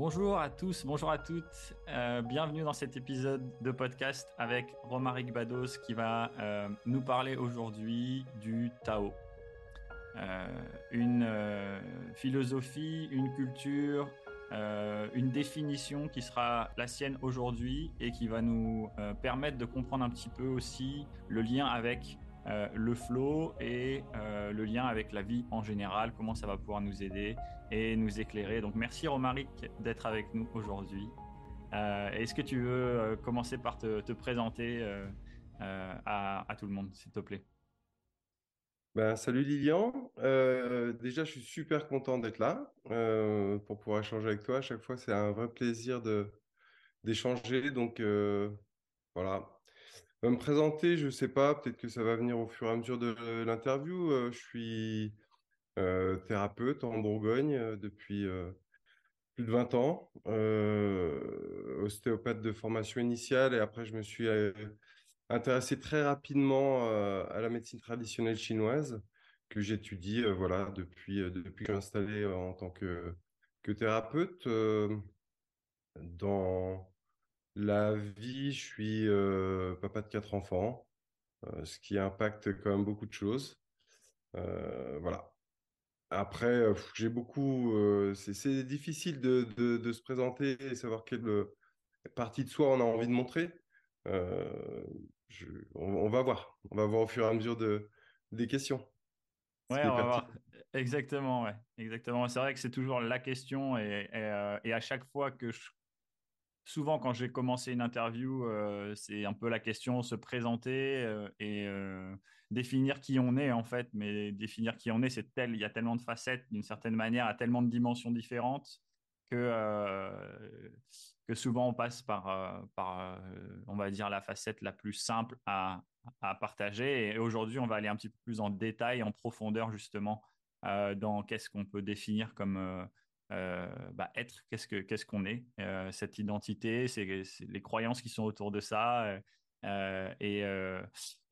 Bonjour à tous, bonjour à toutes. Euh, bienvenue dans cet épisode de podcast avec Romaric Bados qui va euh, nous parler aujourd'hui du Tao. Euh, une philosophie, une culture, une définition qui sera la sienne aujourd'hui et qui va nous permettre de comprendre un petit peu aussi le lien avec le flow et le lien avec la vie en général, comment ça va pouvoir nous aider et nous éclairer. Donc merci Romaric d'être avec nous aujourd'hui. Euh, est-ce que tu veux commencer par te, présenter à, tout le monde, s'il te plaît? Ben, salut Lilian. déjà, je suis super content d'être là pour pouvoir échanger avec toi. À chaque fois, c'est un vrai plaisir d'échanger. Donc, voilà, me présenter, je ne sais pas, peut-être que ça va venir au fur et à mesure de l'interview. Euh, je suis euh, thérapeute en Bourgogne euh, depuis plus de 20 ans, ostéopathe de formation initiale et après je me suis intéressé très rapidement à la médecine traditionnelle chinoise que j'étudie voilà, depuis, depuis que je suis installé en tant que, que thérapeute. dans la vie, je suis euh, papa de quatre enfants, euh, ce qui impacte quand même beaucoup de choses. Euh, voilà. Après, j'ai beaucoup. c'est difficile de, se présenter et savoir quelle partie de soi on a envie de montrer. on, va voir. On va voir au fur et à mesure de, des questions. Ouais, on va voir. Exactement, ouais. Exactement. C'est vrai que c'est toujours la question et, et, à chaque fois que je souvent, quand j'ai commencé une interview, euh, c'est un peu la question se présenter euh, et euh, définir qui on est en fait. Mais définir qui on est, c'est tel, il y a tellement de facettes d'une certaine manière, à tellement de dimensions différentes que souvent on passe par par on va dire la facette la plus simple à à partager. Et aujourd'hui, on va aller un petit peu plus en détail, en profondeur justement dans qu'est-ce qu'on peut définir comme euh, bah, être, qu'est-ce que qu'est-ce qu'on est, euh, cette identité, c'est les croyances qui sont autour de ça. Euh, et,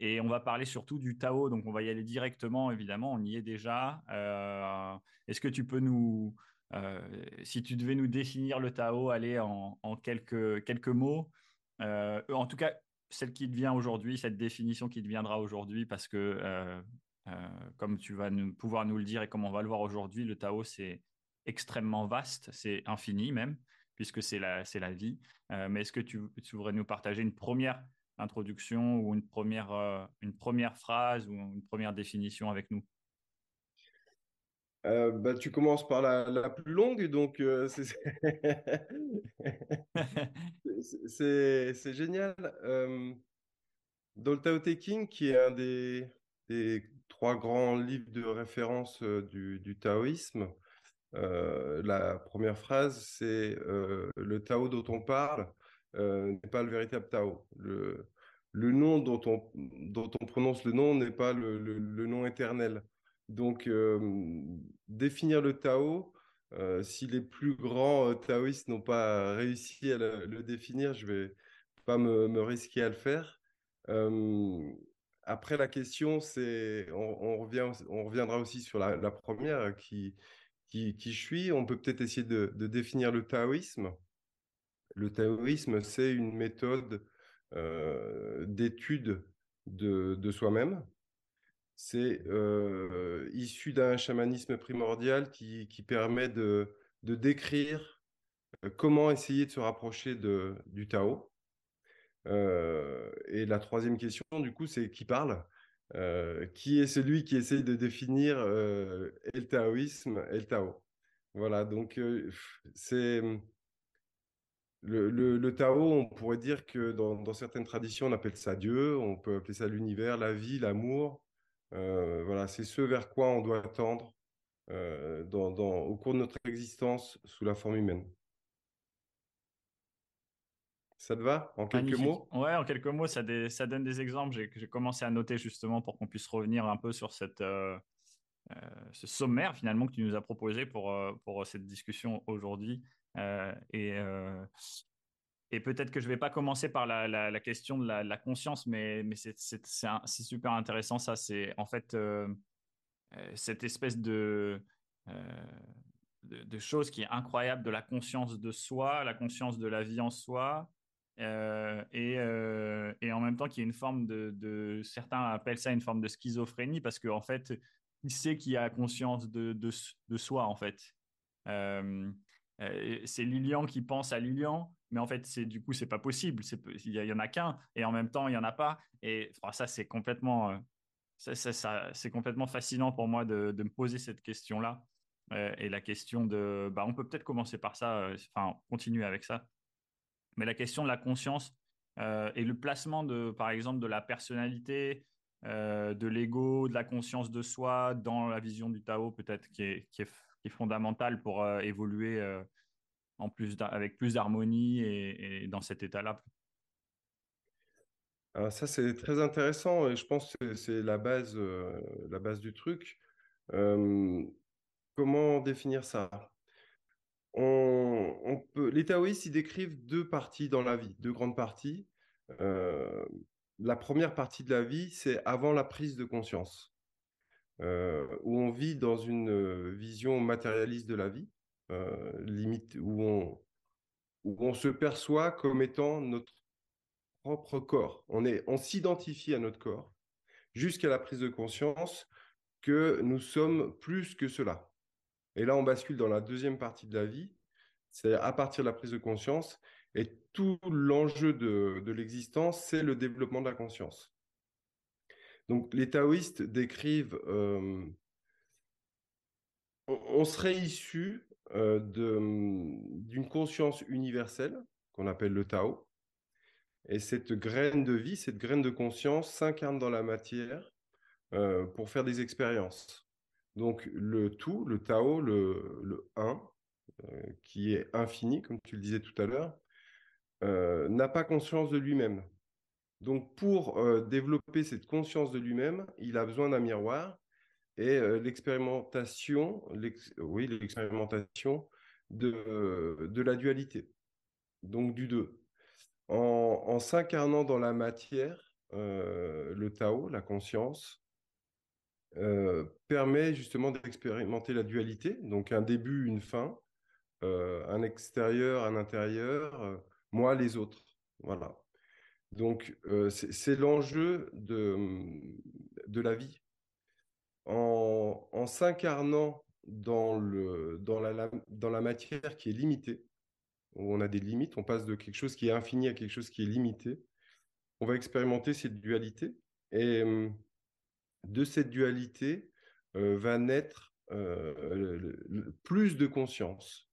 et, on va parler surtout du Tao, donc on va y aller directement, évidemment, on y est déjà. Est-ce que tu peux nous, si tu devais nous définir le Tao, aller en, en quelques, quelques mots, en tout cas, celle qui devient aujourd'hui, cette définition qui deviendra aujourd'hui, parce que, comme tu vas nous, pouvoir nous le dire et comme on va le voir aujourd'hui, le Tao, c'est extrêmement vaste, c'est infini même, puisque c'est la, c'est la vie. Euh, mais est-ce que tu, tu, voudrais nous partager une première introduction ou une première, euh, une première phrase ou une première définition avec nous? Euh, bah, tu commences par la, la plus longue, donc c'est, c'est, c'est génial. dans le Tao Te King, qui est un des, des trois grands livres de référence du, du taoïsme, euh, la première phrase, c'est euh, le Tao dont on parle euh, n'est pas le véritable Tao. Le, nom dont on, prononce le nom n'est pas le, nom éternel. Donc, définir le Tao, si les plus grands taoïstes n'ont pas réussi à le, définir, je vais pas me, risquer à le faire. après, la question, c'est, on, reviendra aussi sur la première qui, qui, je suis, on peut peut-être essayer de, définir le taoïsme. Le taoïsme, c'est une méthode euh, d'étude de, soi-même. C'est euh, issu d'un chamanisme primordial qui, permet de, décrire euh, comment essayer de se rapprocher du Tao. et la troisième question, du coup, c'est qui parle? Qui est celui qui essaye de définir euh, le taoïsme et le Tao. Voilà, donc c'est le, le, Tao, on pourrait dire que dans, certaines traditions, on appelle ça Dieu, on peut appeler ça l'univers, la vie, l'amour. voilà, c'est ce vers quoi on doit tendre au cours de notre existence sous la forme humaine. Ça te va? En quelques mots? Ouais, en quelques mots, ça, ça donne des exemples. J'ai commencé à noter justement pour qu'on puisse revenir un peu sur cette, euh, euh, ce sommaire finalement que tu nous as proposé pour, euh, pour cette discussion aujourd'hui. et et peut-être que je ne vais pas commencer par la, la, question de la, conscience, mais, mais c'est super intéressant ça. C'est en fait cette espèce de de, choses qui est incroyable, de la conscience de soi, la conscience de la vie en soi, euh, et, euh, et, en même temps qu'il y a une forme de, certains appellent ça une forme de schizophrénie parce qu'en en fait, il sait qu'il a conscience de, de, soi en fait. Euh, c'est Lilian qui pense à Lilian, mais en fait, c'est du coup, c'est pas possible. Il y, en a qu'un, et en même temps, il y en a pas. Et ça, c'est complètement, c'est complètement fascinant pour moi de, de me poser cette question-là. et la question de, bah, on peut peut-être commencer par ça, enfin, continuer avec ça. Mais la question de la conscience euh, et le placement de, par exemple, de la personnalité, euh, de l'ego, de la conscience de soi dans la vision du Tao, peut-être qui est, fondamentale pour euh, évoluer en plus avec plus d'harmonie et, dans cet état-là. Ah, ça, c'est très intéressant et je pense que c'est la base, la base du truc. comment définir ça? On, peut, les taoïstes, ils décrivent deux parties dans la vie, deux grandes parties. Euh, la première partie de la vie, c'est avant la prise de conscience, euh, où on vit dans une vision matérialiste de la vie, euh, où on, se perçoit comme étant notre propre corps. On s'identifie à notre corps jusqu'à la prise de conscience que nous sommes plus que cela. Et là, on bascule dans la deuxième partie de la vie, c'est à partir de la prise de conscience. Et tout l'enjeu de, l'existence, c'est le développement de la conscience. Donc, les taoïstes décrivent, euh, on, serait issu euh, d'une conscience universelle qu'on appelle le Tao. Et cette graine de vie, cette graine de conscience s'incarne dans la matière euh, pour faire des expériences. Donc le tout, le Tao, le, le un, euh, qui est infini, comme tu le disais tout à l'heure, euh, n'a pas conscience de lui-même. Donc pour euh, développer cette conscience de lui-même, il a besoin d'un miroir et l'expérimentation, de, la dualité, donc du deux. En, en s'incarnant dans la matière, le Tao, la conscience, euh, permet justement d'expérimenter la dualité, donc un début, une fin, euh, un extérieur, un intérieur, euh, moi, les autres. Voilà. Donc, c'est l'enjeu de, de la vie. En, s'incarnant dans, la, dans la matière qui est limitée, où on a des limites, on passe de quelque chose qui est infini à quelque chose qui est limité, on va expérimenter cette dualité. Et de cette dualité euh, va naître euh, plus de conscience.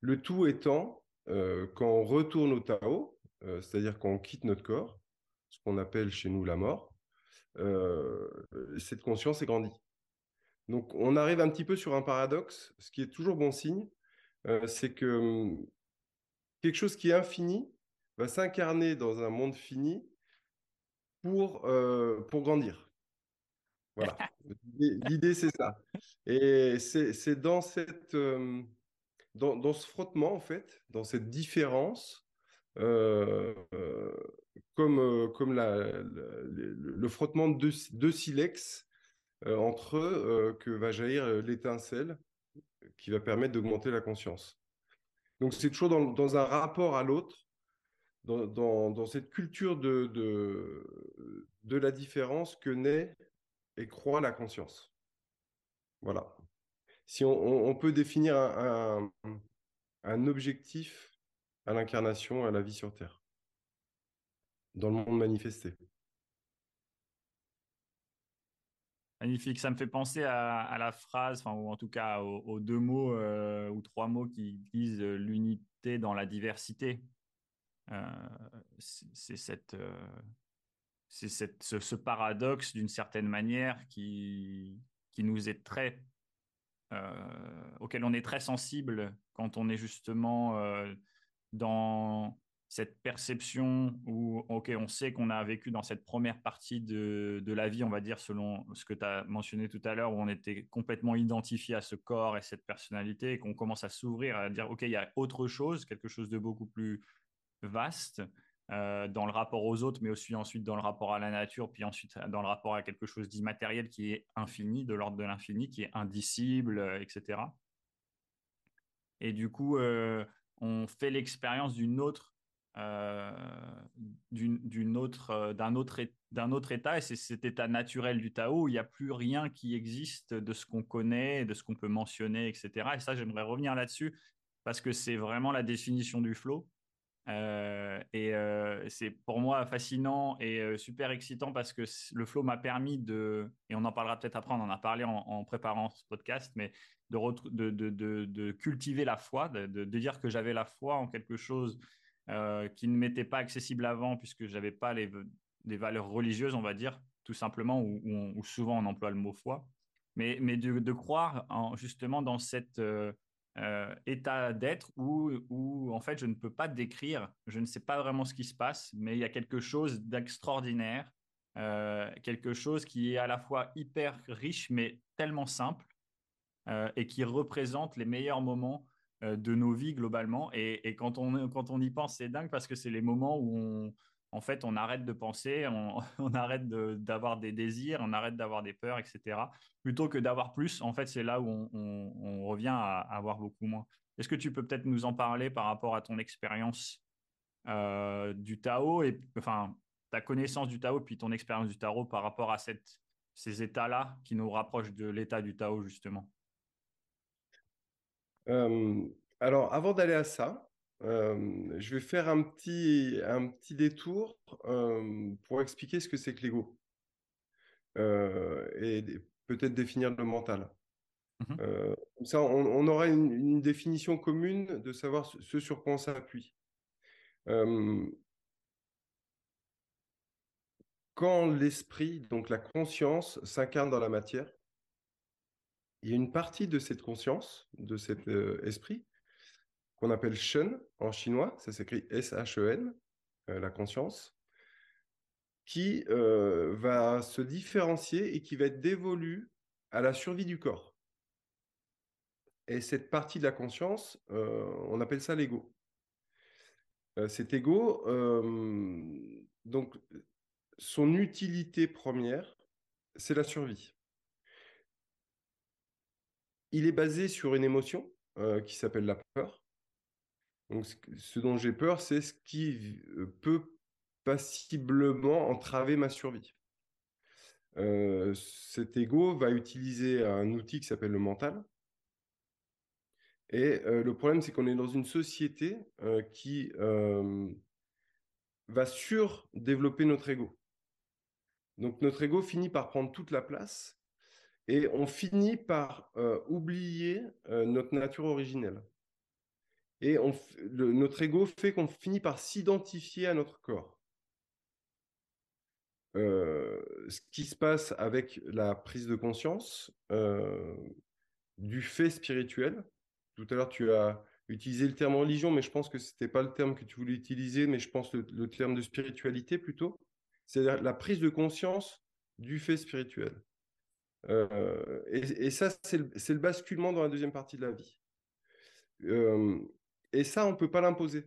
Le tout étant, euh, quand on retourne au Tao, c'est-à-dire quand on quitte notre corps, ce qu'on appelle chez nous la mort, cette conscience est grandie. Donc on arrive un petit peu sur un paradoxe, ce qui est toujours bon signe, c'est que hum, quelque chose qui est infini va s'incarner dans un monde fini pour, pour grandir. Voilà. L'idée, c'est ça. Et c'est dans, cette, euh, dans, dans, ce frottement, en fait, dans cette différence, euh, euh, comme, comme la, le, frottement de deux silex entre eux, que va jaillir l'étincelle qui va permettre d'augmenter la conscience. Donc, c'est toujours dans, dans, un rapport à l'autre, dans, dans, cette culture de, de, de la différence que naît et croit la conscience. Voilà. Si on, peut définir un, objectif à l'incarnation, à la vie sur Terre, dans le monde manifesté. Magnifique, ça me fait penser à, la phrase, ou en tout cas aux, deux mots euh, ou trois mots qui disent l'unité dans la diversité. Euh, c'est cette, euh, c'est ce, paradoxe d'une certaine manière qui, qui nous est très, euh, auquel on est très sensible quand on est justement euh, dans cette perception où, ok, on sait qu'on a vécu dans cette première partie de, de la vie, on va dire, selon ce que tu as mentionné tout à l'heure, où on était complètement identifié à ce corps et cette personnalité, et qu'on commence à s'ouvrir, à dire, ok, il y a autre chose, quelque chose de beaucoup plus vaste, euh, dans le rapport aux autres, mais aussi ensuite dans le rapport à la nature, puis ensuite dans le rapport à quelque chose d'immatériel qui est infini, de l'ordre de l'infini, qui est indicible, euh, etc. Et du coup, on fait l'expérience d'une autre, d'un autre, d'un autre état. Et c'est cet état naturel du Tao où il n'y a plus rien qui existe de ce qu'on connaît, de ce qu'on peut mentionner, etc. Et ça, j'aimerais revenir là-dessus parce que c'est vraiment la définition du flow. Euh, et euh, c'est pour moi fascinant et euh, super excitant parce que le flow m'a permis de, et on en parlera peut-être après, on en a parlé en, préparant ce podcast, mais de, cultiver la foi, de, dire que j'avais la foi en quelque chose qui ne m'était pas accessible avant puisque je n'avais pas les, des valeurs religieuses, on va dire, tout simplement, ou souvent on emploie le mot foi, mais, de, croire en, justement dans cette euh, état d'être où, où, en fait, je ne peux pas décrire, je ne sais pas vraiment ce qui se passe, mais il y a quelque chose d'extraordinaire, euh, quelque chose qui est à la fois hyper riche, mais tellement simple, euh, et qui représente les meilleurs moments de nos vies globalement. Et, et, quand, on, quand on y pense, c'est dingue parce que c'est les moments où on, en fait, on arrête de penser, on, arrête d'avoir des désirs, on arrête d'avoir des peurs, etc. Plutôt que d'avoir plus, en fait, c'est là où on, revient à, avoir beaucoup moins. Est-ce que tu peux peut-être nous en parler par rapport à ton expérience euh, du Tao et enfin ta connaissance du Tao puis ton expérience du Tao par rapport à ces états-là qui nous rapprochent de l'état du Tao justement? Euh, Alors, avant d'aller à ça, euh, je vais faire un petit, un petit détour euh, pour expliquer ce que c'est que l'ego euh, et peut-être définir le mental. Mmh comme ça, on, aura une, définition commune de savoir ce, sur quoi on s'appuie. quand l'esprit, donc la conscience, s'incarne dans la matière, il y a une partie de cette conscience, de cet esprit, qu'on appelle Shen en chinois, ça s'écrit S-H-E-N, euh, la conscience, qui euh, va se différencier et qui va être dévolue à la survie du corps. Et cette partie de la conscience, euh, on appelle ça l'ego. cet ego, donc, son utilité première, c'est la survie. Il est basé sur une émotion qui s'appelle la peur. Donc, ce dont j'ai peur, c'est ce qui euh, peut passiblement entraver ma survie. Euh, cet ego va utiliser un outil qui s'appelle le mental. Et euh, le problème, c'est qu'on est dans une société qui va surdévelopper notre ego. Donc notre ego finit par prendre toute la place et on finit par oublier notre nature originelle. Et notre ego fait qu'on finit par s'identifier à notre corps. Euh, ce qui se passe avec la prise de conscience euh, du fait spirituel. Tout à l'heure, tu as utilisé le terme religion, mais je pense que ce n'était pas le terme que tu voulais utiliser, mais je pense le, le terme de spiritualité plutôt. C'est la prise de conscience du fait spirituel. Euh, et, ça, c'est le, basculement dans la deuxième partie de la vie. Et ça, on ne peut pas l'imposer.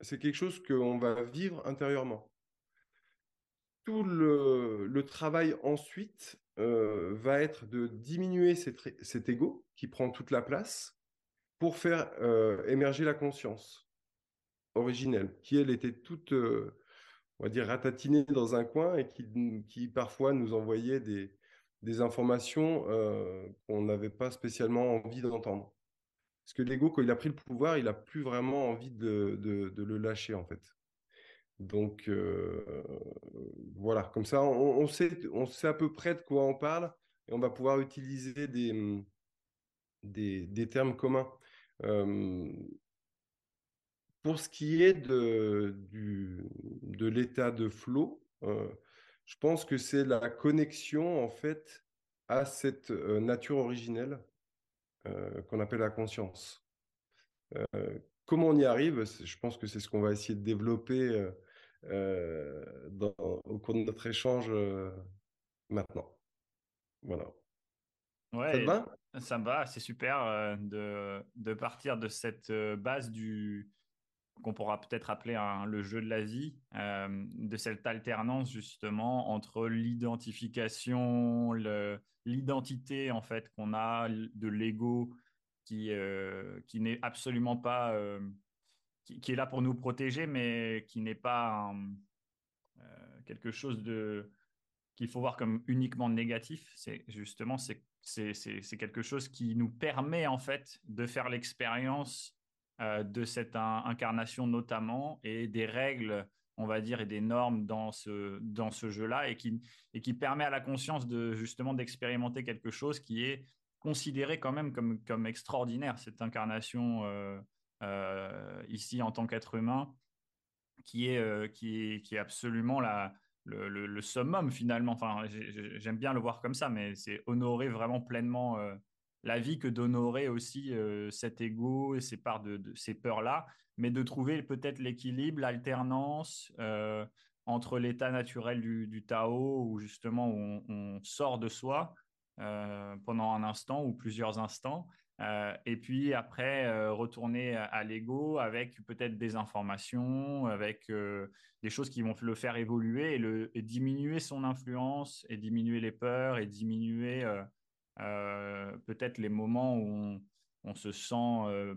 C'est quelque chose qu'on va vivre intérieurement. Tout le, travail ensuite euh, va être de diminuer cet, ego qui prend toute la place pour faire euh, émerger la conscience originelle, qui elle était toute, euh, on va dire, ratatinée dans un coin et qui, parfois nous envoyait des, des informations qu'on n'avait pas spécialement envie d'entendre. Parce que l'ego, quand il a pris le pouvoir, il n'a plus vraiment envie de, le lâcher, en fait. Donc, euh, voilà, comme ça, on, sait, à peu près de quoi on parle et on va pouvoir utiliser des, termes communs. Euh, pour ce qui est de, l'état de flow, euh, je pense que c'est la connexion, en fait, à cette nature originelle euh, qu'on appelle la conscience. Euh, comment on y arrive Je pense que c'est ce qu'on va essayer de développer euh, au cours de notre échange maintenant. Voilà. Ouais, ça va? Ça me va, c'est super de, de, partir de cette base du qu'on pourra peut-être appeler le jeu de la vie, de cette alternance justement entre l'identification, l'identité en fait qu'on a de l'ego qui, qui n'est absolument pas, qui, est là pour nous protéger, mais qui n'est pas quelque chose de qu'il faut voir comme uniquement négatif. C'est justement c'est quelque chose qui nous permet en fait de faire l'expérience de cette incarnation notamment et des règles on va dire, et des normes dans ce, dans ce jeu-là et qui, et qui permet à la conscience de justement d'expérimenter quelque chose qui est considéré quand même comme, comme extraordinaire, cette incarnation euh, euh, ici en tant qu'être humain, qui est, euh, qui est, qui est absolument la, le, le, summum finalement. Enfin, j'aime bien le voir comme ça, mais c'est honorer vraiment pleinement la vie que d'honorer aussi cet ego et ces parts de, ces peurs-là mais de trouver peut-être l'équilibre, l'alternance euh, entre l'état naturel du, Tao, où justement on, sort de soi euh, pendant un instant ou plusieurs instants, euh, et puis après retourner à, l'ego avec peut-être des informations, avec des choses qui vont le faire évoluer et, le, diminuer son influence, et diminuer les peurs, et diminuer peut-être les moments où on, on se sent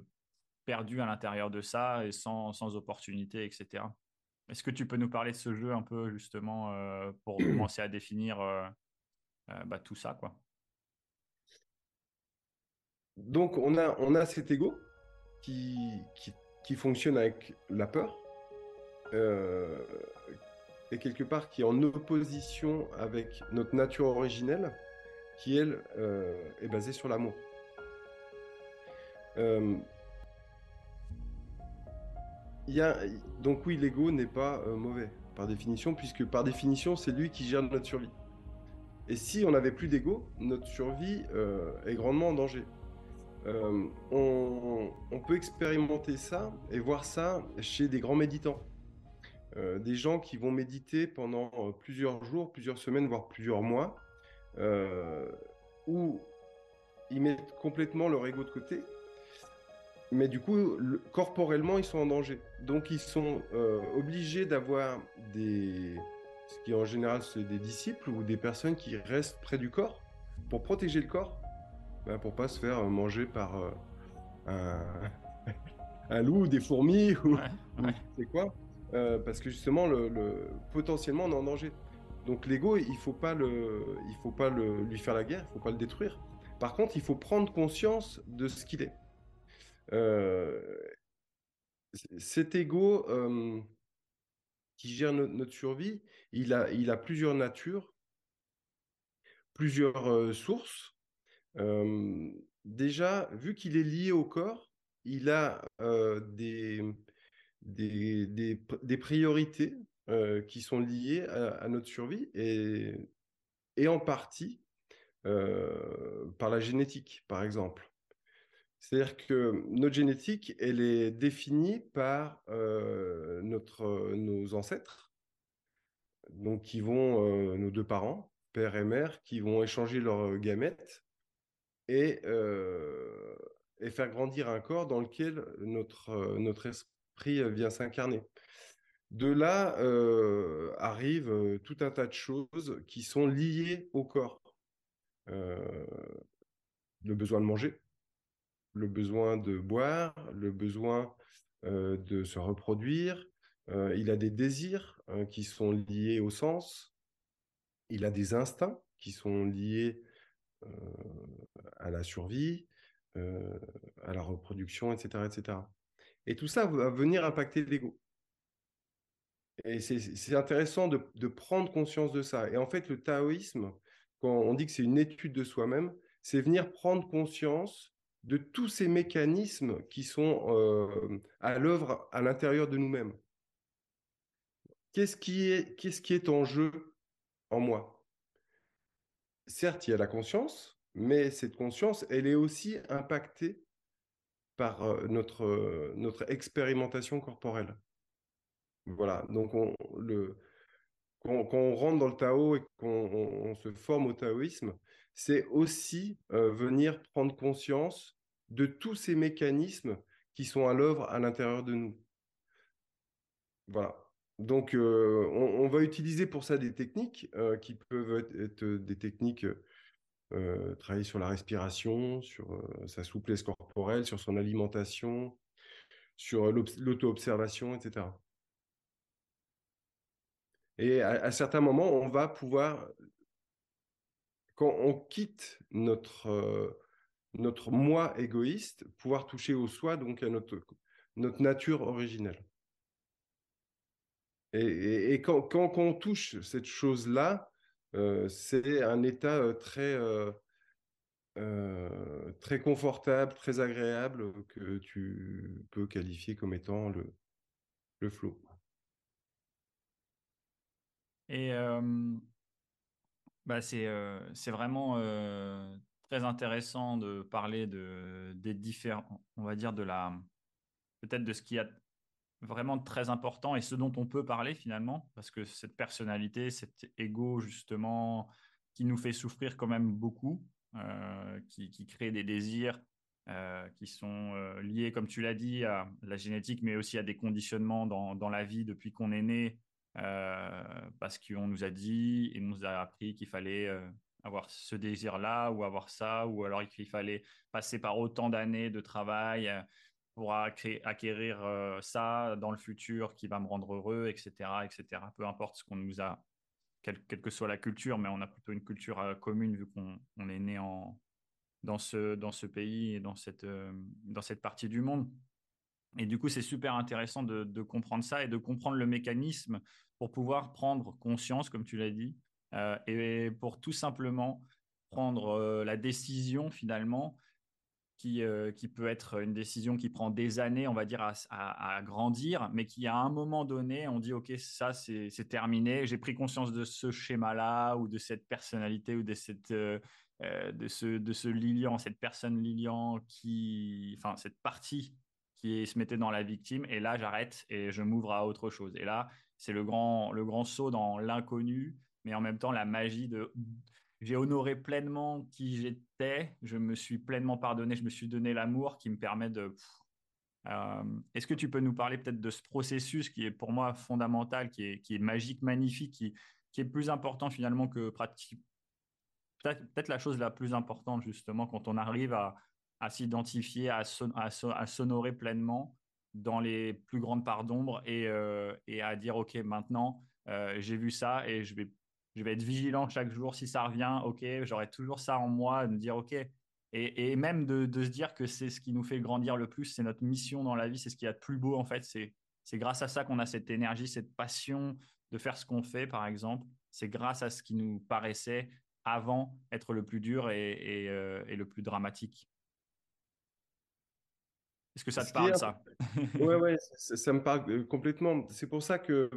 perdu à l'intérieur de ça et sans, sans opportunité, etc. Est-ce que tu peux nous parler de ce jeu un peu justement euh, pour commencer à définir euh, euh, bah, tout ça quoi? Donc on a, on a cet ego qui, qui, qui fonctionne avec la peur et quelque part qui est en opposition avec notre nature originelle qui elle est basée sur l'amour. donc oui, l'ego n'est pas euh, mauvais par définition, puisque par définition, c'est lui qui gère notre survie. Et si on n'avait plus d'ego, notre survie euh, est grandement en danger. Euh, on, peut expérimenter ça et voir ça chez des grands méditants. des gens qui vont méditer pendant plusieurs jours, plusieurs semaines, voire plusieurs mois, où ils mettent complètement leur ego de côté mais du coup, corporellement, ils sont en danger. Donc, ils sont euh, obligés d'avoir des. Ce qui en général, c'est des disciples ou des personnes qui restent près du corps pour protéger le corps, ben, pour pas se faire manger par euh, un... loup, des fourmis ou, c'est quoi. Euh, parce que justement, le, potentiellement, on est en danger. Donc, l'ego, il faut pas le, faut pas lui faire la guerre, il faut pas le détruire. Par contre, il faut prendre conscience de ce qu'il est. Euh, cet ego euh, qui gère notre, survie, il a, plusieurs natures, plusieurs euh, sources. déjà, vu qu'il est lié au corps, il a des, des, priorités qui sont liées à, notre survie et, en partie par la génétique, par exemple. C'est-à-dire que notre génétique, elle est définie par euh, notre, nos ancêtres, donc qui vont, euh, nos deux parents, père et mère, qui vont échanger leurs gamètes et, euh, et faire grandir un corps dans lequel notre, notre esprit vient s'incarner. De là arrive tout un tas de choses qui sont liées au corps. le besoin de manger, le besoin de boire, le besoin euh, de se reproduire. Euh, il a des désirs hein, qui sont liés au sens. Il a des instincts qui sont liés euh, à la survie, à la reproduction, etc., etc. Et tout ça va venir impacter l'ego. Et c'est intéressant de, prendre conscience de ça. Et en fait, le taoïsme, quand on dit que c'est une étude de soi-même, c'est venir prendre conscience de tous ces mécanismes qui sont euh, à l'œuvre à l'intérieur de nous-mêmes. Qu'est-ce qui, est, en jeu en moi? Certes, il y a la conscience, mais cette conscience, elle est aussi impactée par euh, notre, notre expérimentation corporelle. Voilà, donc quand, on rentre dans le Tao et qu'on se forme au taoïsme, c'est aussi euh, venir prendre conscience de tous ces mécanismes qui sont à l'œuvre à l'intérieur de nous. Voilà. Donc, euh, on, va utiliser pour ça des techniques euh, qui peuvent être, des techniques travailler sur la respiration, sur sa souplesse corporelle, sur son alimentation, sur l'auto-observation, etc. Et à, certains moments, on va pouvoir, quand on quitte notre, notre moi égoïste, pouvoir toucher au soi, donc à notre, notre nature originelle. Et, quand, quand, on touche cette chose-là, c'est un état très, très confortable, très agréable que tu peux qualifier comme étant le, le flow. Et bah c'est c'est vraiment très intéressant de parler de, des différents, on va dire, de la, peut-être de ce qui a vraiment très important et ce dont on peut parler finalement, parce que cette personnalité, cet ego justement, qui nous fait souffrir quand même beaucoup, euh, qui, qui, crée des désirs euh, qui sont euh, liés, comme tu l'as dit, à la génétique, mais aussi à des conditionnements dans, dans la vie depuis qu'on est né, parce qu'on nous a dit et nous a appris qu'il fallait avoir ce désir-là ou avoir ça, ou alors qu'il fallait passer par autant d'années de travail pour acquérir euh, ça dans le futur qui va me rendre heureux, etc., etc. Peu importe ce qu'on nous a, quelle, que soit la culture, mais on a plutôt une culture euh, commune vu qu'on on est né dans, ce, pays et euh, dans cette partie du monde. Et du coup, c'est super intéressant de, comprendre ça et de comprendre le mécanisme pour pouvoir prendre conscience, comme tu l'as dit, et pour tout simplement prendre la décision finalement euh, qui, peut être une décision qui prend des années, on va dire, à, grandir, mais qui à un moment donné, on dit, OK, ça, c'est terminé, j'ai pris conscience de ce schéma-là, ou de cette personnalité, ou de, cette, euh, euh, de, ce, de ce Lilian, cette personne Lilian, qui, enfin, cette partie qui se mettait dans la victime, et là, j'arrête et je m'ouvre à autre chose. Et là, c'est le grand, le grand saut dans l'inconnu, mais en même temps, la magie de j'ai honoré pleinement qui j'étais, je me suis pleinement pardonné, je me suis donné l'amour qui me permet de... Euh, est-ce que tu peux nous parler peut-être de ce processus qui est pour moi fondamental, qui est, qui est magique, magnifique, qui, qui est plus important finalement que pratique Peut-être la chose la plus importante justement quand on arrive à, à s'identifier, à, à, s'honorer pleinement dans les plus grandes parts d'ombre et, euh, et, à dire ok maintenant euh, j'ai vu ça et je vais je vais être vigilant chaque jour. Si ça revient, ok, j'aurai toujours ça en moi, de me dire ok. Et, même de, se dire que c'est ce qui nous fait grandir le plus, c'est notre mission dans la vie, c'est ce qu'il y a de plus beau en fait. C'est, c'est grâce à ça qu'on a cette énergie, cette passion de faire ce qu'on fait, par exemple. C'est grâce à ce qui nous paraissait avant être le plus dur et, euh, le plus dramatique. Est-ce que ça te parle, ça? Oui, ouais, ça, ça, me parle euh, complètement. C'est pour ça que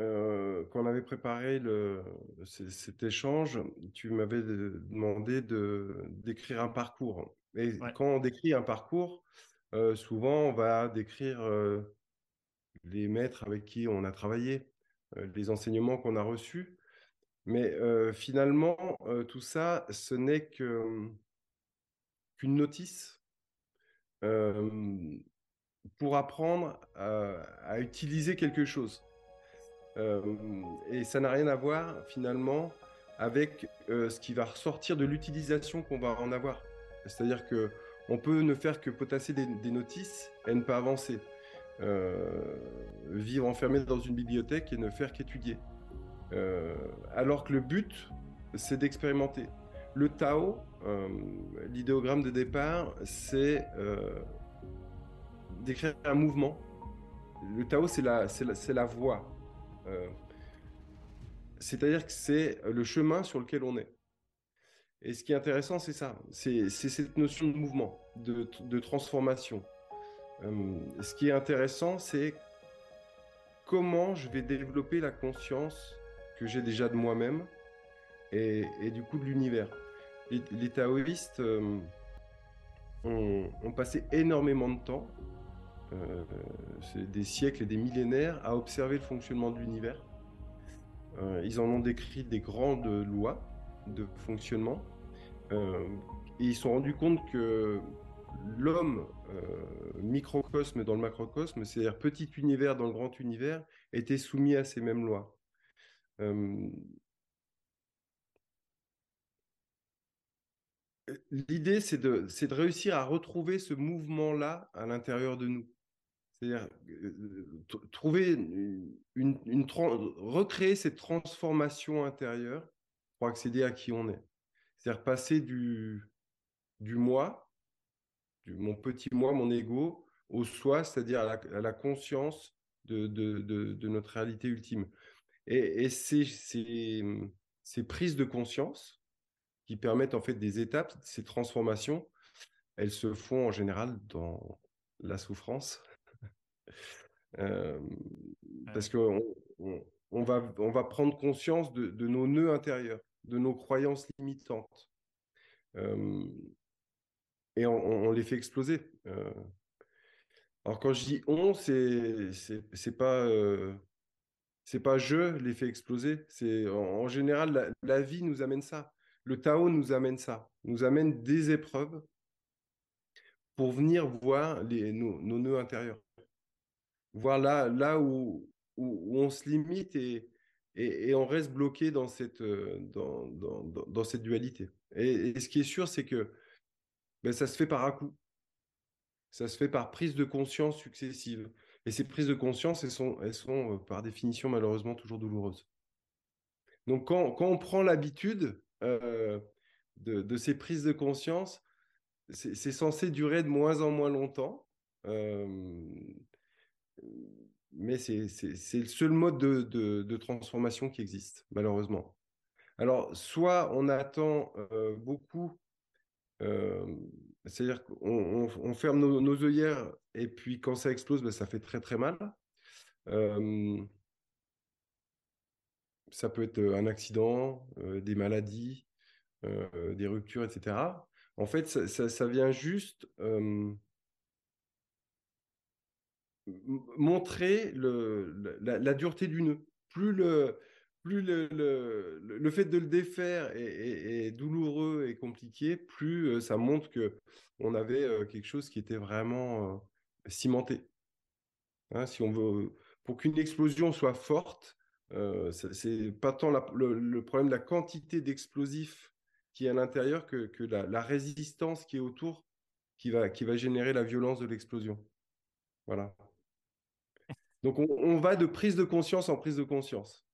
euh, quand on avait préparé le, cet échange, tu m'avais demandé de, d'écrire un parcours. Et quand on décrit un parcours, euh, souvent on va décrire euh, les maîtres avec qui on a travaillé, les enseignements qu'on a reçus. Mais finalement, tout ça, ce n'est que, qu'une notice pour apprendre à utiliser quelque chose. Et ça n'a rien à voir finalement avec ce qui va ressortir de l'utilisation qu'on va en avoir. C'est-à-dire que on peut ne faire que potasser des, notices et ne pas avancer. Vivre enfermé dans une bibliothèque et ne faire qu'étudier. alors que le but, c'est d'expérimenter. Le Tao, l'idéogramme de départ, c'est d'écrire un mouvement. Le Tao, c'est la, voie. Euh, c'est-à-dire que c'est le chemin sur lequel on est. Et ce qui est intéressant, c'est ça, c'est cette notion de mouvement, de, transformation. Euh, ce qui est intéressant, c'est comment je vais développer la conscience que j'ai déjà de moi-même et, du coup de l'univers. Les, taoïstes euh, ont, passé énormément de temps euh, des siècles et des millénaires à observer le fonctionnement de l'univers. Euh, ils en ont décrit des grandes lois de fonctionnement. Et ils se sont rendus compte que l'homme microcosme dans le macrocosme, c'est-à-dire petit univers dans le grand univers, était soumis à ces mêmes lois. L'idée, c'est de, de réussir à retrouver ce mouvement-là à l'intérieur de nous. C'est-à-dire euh, trouver une, une, recréer cette transformation intérieure pour accéder à qui on est. C'est-à-dire passer du, du moi, du, mon petit moi, mon ego, au soi, c'est-à-dire à, à la, conscience de, de, de, de, notre réalité ultime. Et, et ces, ces, ces, prises de conscience qui permettent en fait des étapes, ces transformations, elles se font en général dans la souffrance. euh, parce qu'on on, on, va, on va prendre conscience de, de, nos nœuds intérieurs, de nos croyances limitantes. Euh, et on, on, les fait exploser. Euh, alors quand je dis on, c'est c'est pas euh, c'est pas je les fais exploser. C'est en, en, général la, la, vie nous amène ça. Le Tao nous amène ça, nous amène des épreuves pour venir voir nos, nœuds intérieurs, voir là où, on se limite et, on reste bloqué dans cette dualité. Et, ce qui est sûr, c'est que ben, ça se fait par à coup. Ça se fait par prise de conscience successive. Et ces prises de conscience, elles sont, euh, par définition malheureusement toujours douloureuses. Donc quand on prend l'habitude euh, de, ces prises de conscience, c'est censé durer de moins en moins longtemps. Euh, mais c'est le seul mode de, de, transformation qui existe, malheureusement. Alors, soit on attend euh, beaucoup c'est-à-dire qu'on on, on ferme nos, nos, œillères et puis quand ça explose, ben, ça fait très très mal. Ça peut être un accident, des maladies, des ruptures, etc. En fait, ça, vient juste montrer la, dureté du nœud. Plus le, plus le, le, le, fait de le défaire est, douloureux et compliqué, plus ça montre que on avait quelque chose qui était vraiment cimenté. Hein, si on veut, pour qu'une explosion soit forte, c'est pas tant le, problème de la quantité d'explosifs qui est à l'intérieur que, la, résistance qui est autour qui va, générer la violence de l'explosion. Voilà. Donc on, va de prise de conscience en prise de conscience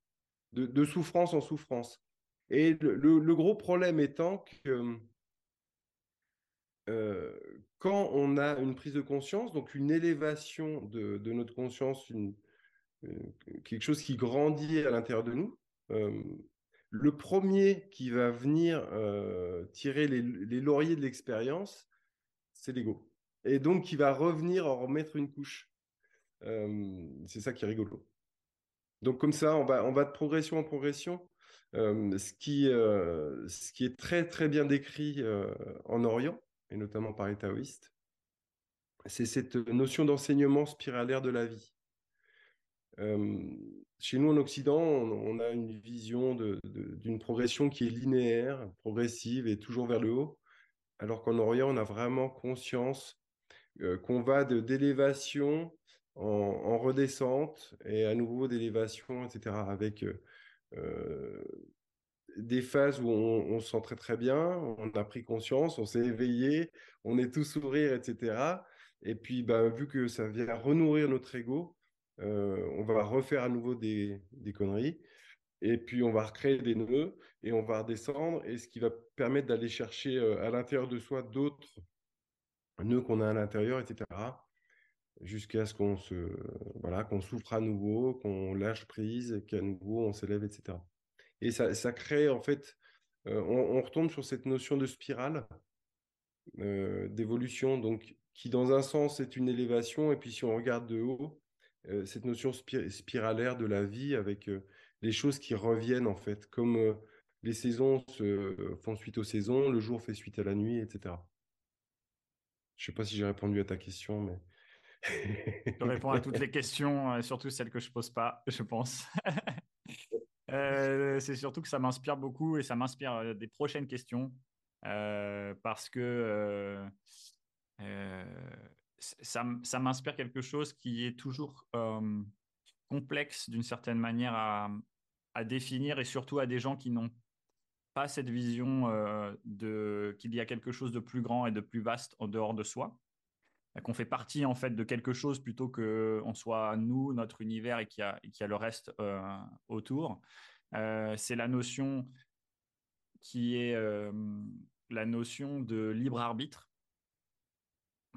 de, souffrance en souffrance. Et le, gros problème étant que euh, quand on a une prise de conscience, donc une élévation de, de notre conscience, une, euh, quelque chose qui grandit à l'intérieur de nous, euh, le premier qui va venir euh, tirer les, lauriers de l'expérience, c'est l'ego. Et donc qui va revenir en remettre une couche. Euh, c'est ça qui est rigolo. Donc comme ça, on va, de progression en progression. Euh, ce, qui, euh, est très très bien décrit euh, en Orient, et notamment par les taoïstes, c'est cette notion d'enseignement spiralaire de la vie. Chez nous en Occident, on, a une vision d'une progression qui est linéaire, progressive et toujours vers le haut, alors qu'en Orient, on a vraiment conscience qu'on va d'élévation en, en, redescente et à nouveau d'élévation, etc. Avec euh, des phases où on, se sent très très bien, on a pris conscience, on s'est éveillé, on est tout sourire, etc. Et puis, bah, vu que ça vient renourrir notre ego, euh, on va refaire à nouveau des, conneries. Et puis, on va recréer des nœuds et on va redescendre. Et ce qui va permettre d'aller chercher euh, à l'intérieur de soi d'autres nœuds qu'on a à l'intérieur, etc jusqu'à ce qu'on se voilà qu'on souffre à nouveau, qu'on lâche prise, qu'à nouveau on s'élève, etc. Et ça, ça, crée en fait, euh, on, retombe sur cette notion de spirale euh, d'évolution, donc qui dans un sens est une élévation, et puis si on regarde de haut, euh, cette notion spir spiralaire de la vie avec euh, les choses qui reviennent en fait, comme euh, les saisons font suite aux saisons, le jour fait suite à la nuit, etc. Je sais pas si j'ai répondu à ta question, mais je réponds à toutes les questions, surtout celles que je pose pas, je pense. c'est surtout que ça m'inspire beaucoup et ça m'inspire des prochaines questions parce que ça, m'inspire quelque chose qui est toujours complexe d'une certaine manière à, définir et surtout à des gens qui n'ont pas cette vision de qu'il y a quelque chose de plus grand et de plus vaste en dehors de soi, qu'on fait partie en fait de quelque chose plutôt que on soit nous, notre univers et qu'il y a le reste autour. c'est la notion qui est la notion de libre arbitre,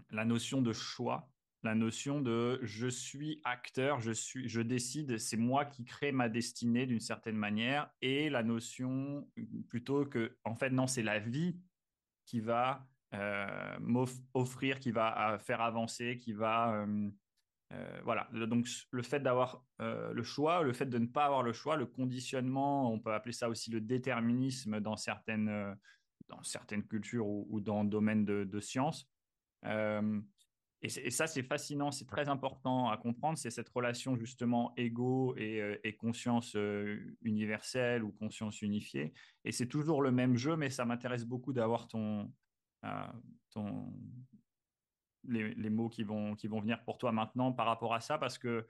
la notion de choix, la notion de je suis acteur, je suis, je décide, c'est moi qui crée ma destinée d'une certaine manière, et la notion plutôt que, en fait, non, c'est la vie qui va euh, m'offrir, qui va euh, faire avancer, qui va, euh, voilà. Donc le fait d'avoir le choix, le fait de ne pas avoir le choix, le conditionnement, on peut appeler ça aussi le déterminisme dans certaines, dans certaines cultures ou, dans le domaine de, de sciences. Et, ça, c'est fascinant, c'est très important à comprendre. C'est cette relation justement ego et, euh, conscience euh, universelle ou conscience unifiée. Et c'est toujours le même jeu, mais ça m'intéresse beaucoup d'avoir ton, euh, ton les, mots qui vont, qui vont venir pour toi maintenant par rapport à ça, parce que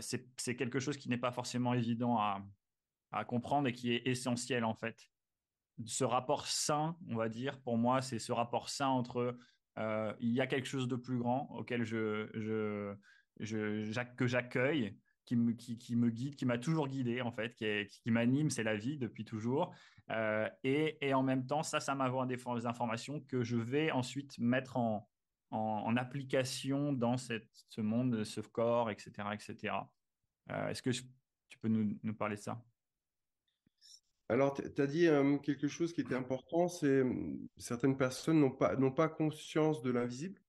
c'est quelque chose qui n'est pas forcément évident à comprendre et qui est essentiel en fait. Ce rapport sain, on va dire, pour moi, c'est ce rapport sain entre euh, il y a quelque chose de plus grand auquel je, que j'accueille, qui me, guide, qui m'a toujours guidé en fait, qui, m'anime, c'est la vie depuis toujours. Euh, et, en même temps, ça, ça m'envoie des, des informations que je vais ensuite mettre en, en, application dans ce monde, ce corps, etc. etc. Euh, est-ce que tu peux nous, nous parler de ça? Alors, tu as dit quelque chose qui était important, c'est certaines personnes n'ont pas, conscience de l'invisible.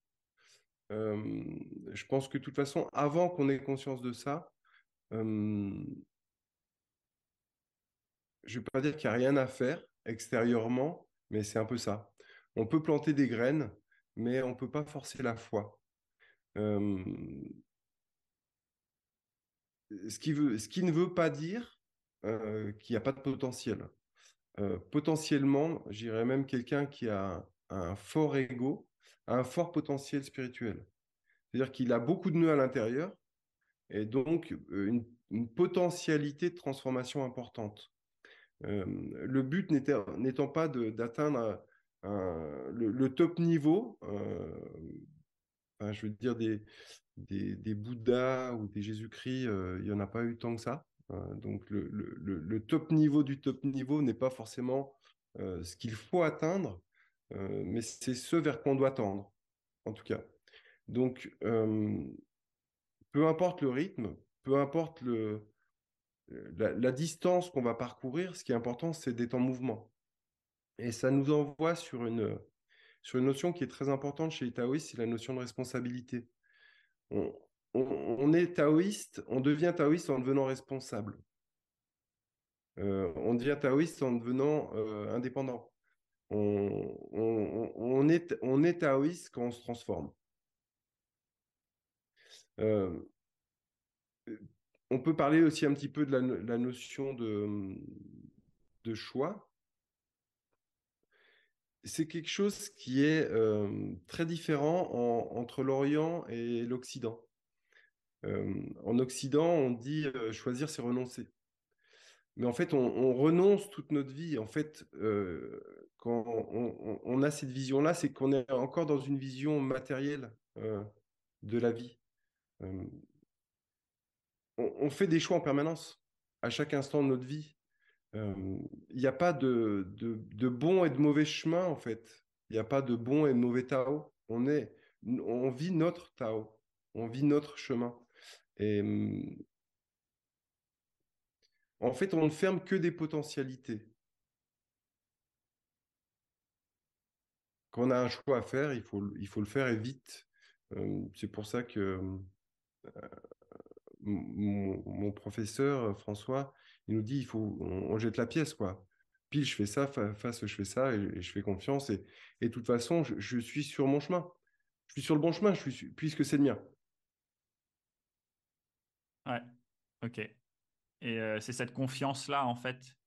je pense que de toute façon, avant qu'on ait conscience de ça, je ne vais pas dire qu'il n'y a rien à faire extérieurement, mais c'est un peu ça. On peut planter des graines, mais on ne peut pas forcer la foi. ce qui ne veut pas dire euh, qui n'a pas de potentiel. Euh, potentiellement, j'irais même quelqu'un qui a un, fort ego, un fort potentiel spirituel. C'est-à-dire qu'il a beaucoup de nœuds à l'intérieur et donc euh, une, potentialité de transformation importante. le but n'étant pas d'atteindre le, top niveau, je veux dire des, Bouddhas ou des Jésus-Christ, il n'y en a pas eu tant que ça. Euh, donc le, top niveau du top niveau n'est pas forcément euh, ce qu'il faut atteindre, euh, mais c'est ce vers quoi on doit tendre, en tout cas. Donc, peu importe le rythme, peu importe la, distance qu'on va parcourir, ce qui est important, c'est d'être en mouvement. Et ça nous envoie sur une, sur une notion qui est très importante chez les taoïstes, c'est la notion de responsabilité. On, on, est taoïste, on devient taoïste en devenant responsable. Euh, on devient taoïste en devenant euh, indépendant. On, est, taoïste quand on se transforme. Euh, on peut parler aussi un petit peu de la, notion de choix. C'est quelque chose qui est très différent entre l'Orient et l'Occident. En Occident, on dit choisir, c'est renoncer. Mais en fait, on, renonce toute notre vie. En fait, quand on, a cette vision-là, c'est qu'on est encore dans une vision matérielle de la vie. On, fait des choix en permanence, à chaque instant de notre vie. Il n'y a pas de, de, bon et de mauvais chemin, en fait. Il n'y a pas de bon et de mauvais Tao. On, est, on vit notre Tao. On vit notre chemin. En fait, on ne ferme que des potentialités. Quand on a un choix à faire, il faut, il faut le faire et vite. c'est pour ça que mon, professeur François, il nous dit il faut on, jette la pièce quoi. Pile, je fais ça, face, je fais ça et, je fais confiance. Et, de toute façon, je, suis sur mon chemin. Je suis sur le bon chemin, puisque c'est le mien. Ouais, ok. Et euh, c'est cette confiance-là, en fait,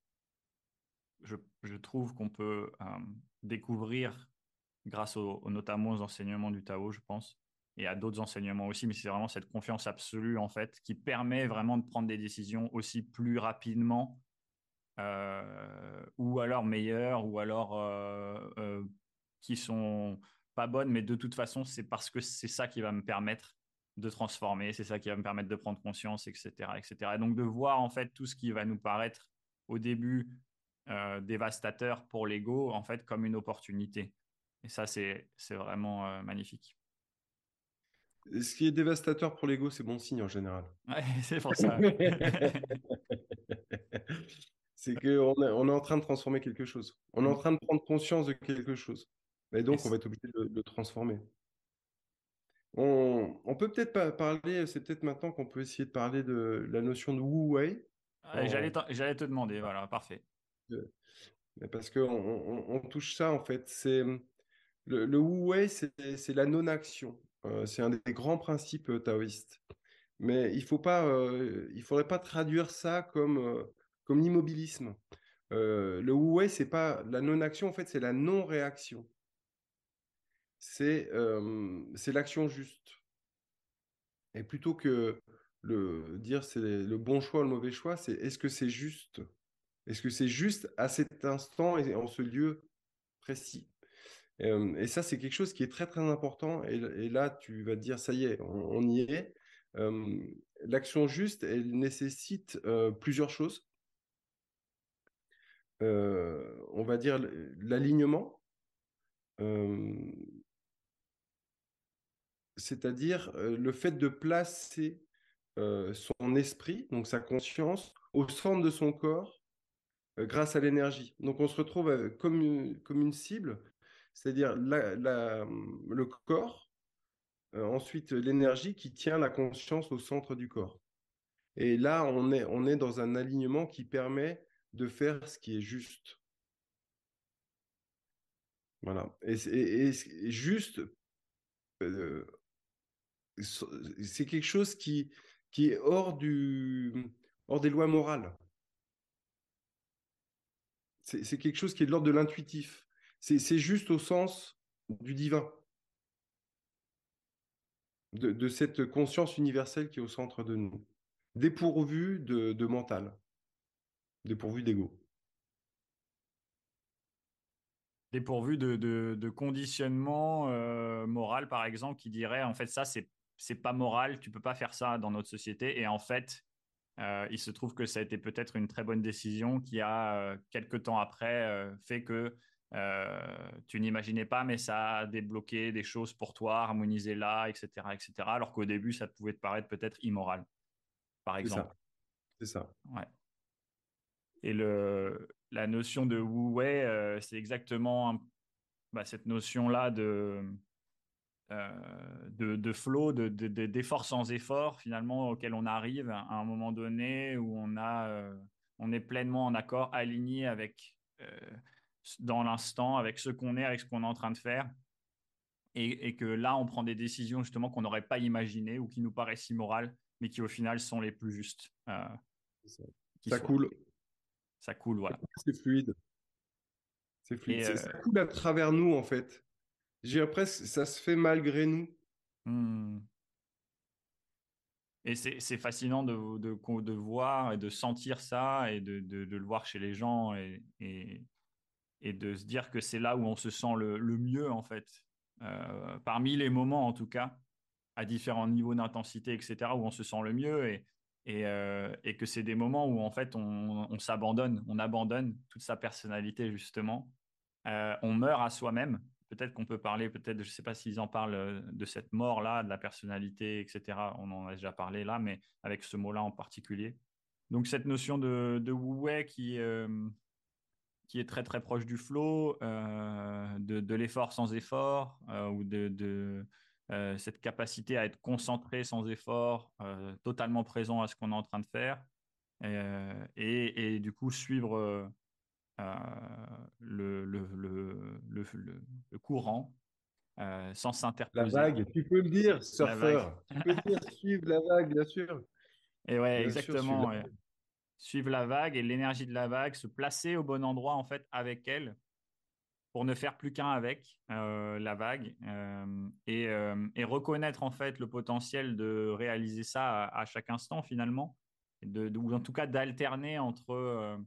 je, je trouve qu'on peut euh, découvrir grâce au, notamment aux enseignements du Tao, je pense, et à d'autres enseignements aussi, mais c'est vraiment cette confiance absolue, en fait, qui permet vraiment de prendre des décisions aussi plus rapidement ou alors meilleures, ou alors qui sont pas bonnes, mais de toute façon, c'est parce que c'est ça qui va me permettre de transformer, c'est ça qui va me permettre de prendre conscience, etc., etc. Et donc de voir en fait tout ce qui va nous paraître au début dévastateur pour l'ego, en fait, comme une opportunité. Et ça, c'est vraiment magnifique. Ce qui est dévastateur pour l'ego, c'est bon signe en général. Ouais, c'est pour ça. c'est qu'on est, on est en train de transformer quelque chose. On est en mm. train de prendre conscience de quelque chose. Et donc, on va être obligé de le transformer. On, on peut peut-être pas parler, c'est peut-être maintenant qu'on peut essayer de parler de la notion de Wu Wei. J'allais te demander, voilà, parfait. Parce qu'on on, touche ça, en fait. C'est le, le Wu Wei, c'est la non-action. Euh, c'est un des grands principes euh, taoïstes. Mais il faut pas, euh, il faudrait pas traduire ça comme comme l'immobilisme. le Wu Wei, c'est pas la non-action, en fait, c'est la non-réaction. C'est l'action juste. Et plutôt que le dire c'est le bon choix ou le mauvais choix, c'est est-ce que c'est juste? Est-ce que c'est juste à cet instant et en ce lieu précis? Et ça, c'est quelque chose qui est très, très important. Et, là, tu vas te dire, ça y est, on, y est. L'action juste, elle nécessite plusieurs choses. on va dire l'alignement, c'est-à-dire le fait de placer son esprit, donc sa conscience, au centre de son corps grâce à l'énergie. Donc on se retrouve comme, comme une cible c'est-à-dire le corps, euh, ensuite l'énergie qui tient la conscience au centre du corps. Et là, on est, dans un alignement qui permet de faire ce qui est juste. Voilà. Et, juste, euh, c'est quelque chose qui, qui est hors, du, hors des lois morales. C'est quelque chose qui est de l'ordre de l'intuitif. C'est juste au sens du divin, de, cette conscience universelle qui est au centre de nous, dépourvu de, mental, dépourvu d'ego. Dépourvu de, de, conditionnement euh, moral, par exemple, qui dirait en fait ça, c'est pas moral, tu peux pas faire ça dans notre société. Et en fait, euh, il se trouve que ça a été peut-être une très bonne décision qui a, euh, quelques temps après, fait que euh, tu n'imaginais pas, mais ça a débloqué des choses pour toi, harmonisé là, etc., etc. Alors qu'au début, ça pouvait te paraître peut-être immoral, par exemple. C'est ça. Ouais. Et le, la notion de Wu Wei, euh, c'est exactement bah, cette notion-là de, euh, de, de, flow, de, d'effort sans effort, finalement, auquel on arrive à un moment donné où on, a, on est pleinement en accord, aligné avec dans l'instant, avec ce qu'on est, avec ce qu'on est en train de faire. Et, que là, on prend des décisions justement qu'on n'aurait pas imaginées ou qui nous paraissent immorales, mais qui au final sont les plus justes. Euh, ça, coule. Ça coule, voilà. C'est fluide. C'est fluide. Euh, ça coule à travers nous, en fait. J'ai presque, ça se fait malgré nous. Hmm. Et c'est fascinant de, de, de, voir et de sentir ça et de, de le voir chez les gens. Et, et, de se dire que c'est là où on se sent le, mieux, en fait. Euh, parmi les moments, en tout cas, à différents niveaux d'intensité, etc., où on se sent le mieux et, et, euh, et que c'est des moments où, en fait, on, s'abandonne, on abandonne toute sa personnalité, justement. Euh, on meurt à soi-même. Peut-être qu'on peut parler, peut-être, je ne sais pas s'ils en parlent de cette mort-là, de la personnalité, etc. On en a déjà parlé là, mais avec ce mot-là en particulier. Donc, cette notion de, de Wu qui, qui est très très proche du flow, euh, de, l'effort sans effort, euh, ou de, euh, cette capacité à être concentré sans effort, totalement présent à ce qu'on est en train de faire, et, du coup suivre le, le, courant sans s'interposer. La vague, tu peux le dire, surfeur. tu peux dire, suivre la vague, bien sûr. Et ouais, exactement suivre la vague et l'énergie de la vague, se placer au bon endroit en fait avec elle pour ne faire plus qu'un avec euh, la vague euh, euh, et, reconnaître en fait le potentiel de réaliser ça à, chaque instant finalement, de, ou en tout cas d'alterner entre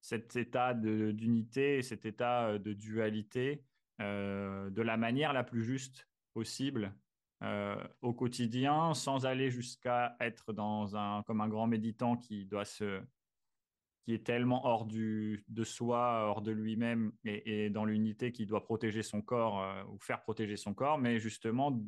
cet état d'unité, cet état de dualité de la manière la plus juste possible au quotidien, sans aller jusqu'à être dans un, comme un grand méditant qui doit se, qui est tellement hors du, de soi, hors de lui-même et, dans l'unité qui doit protéger son corps euh, ou faire protéger son corps, mais justement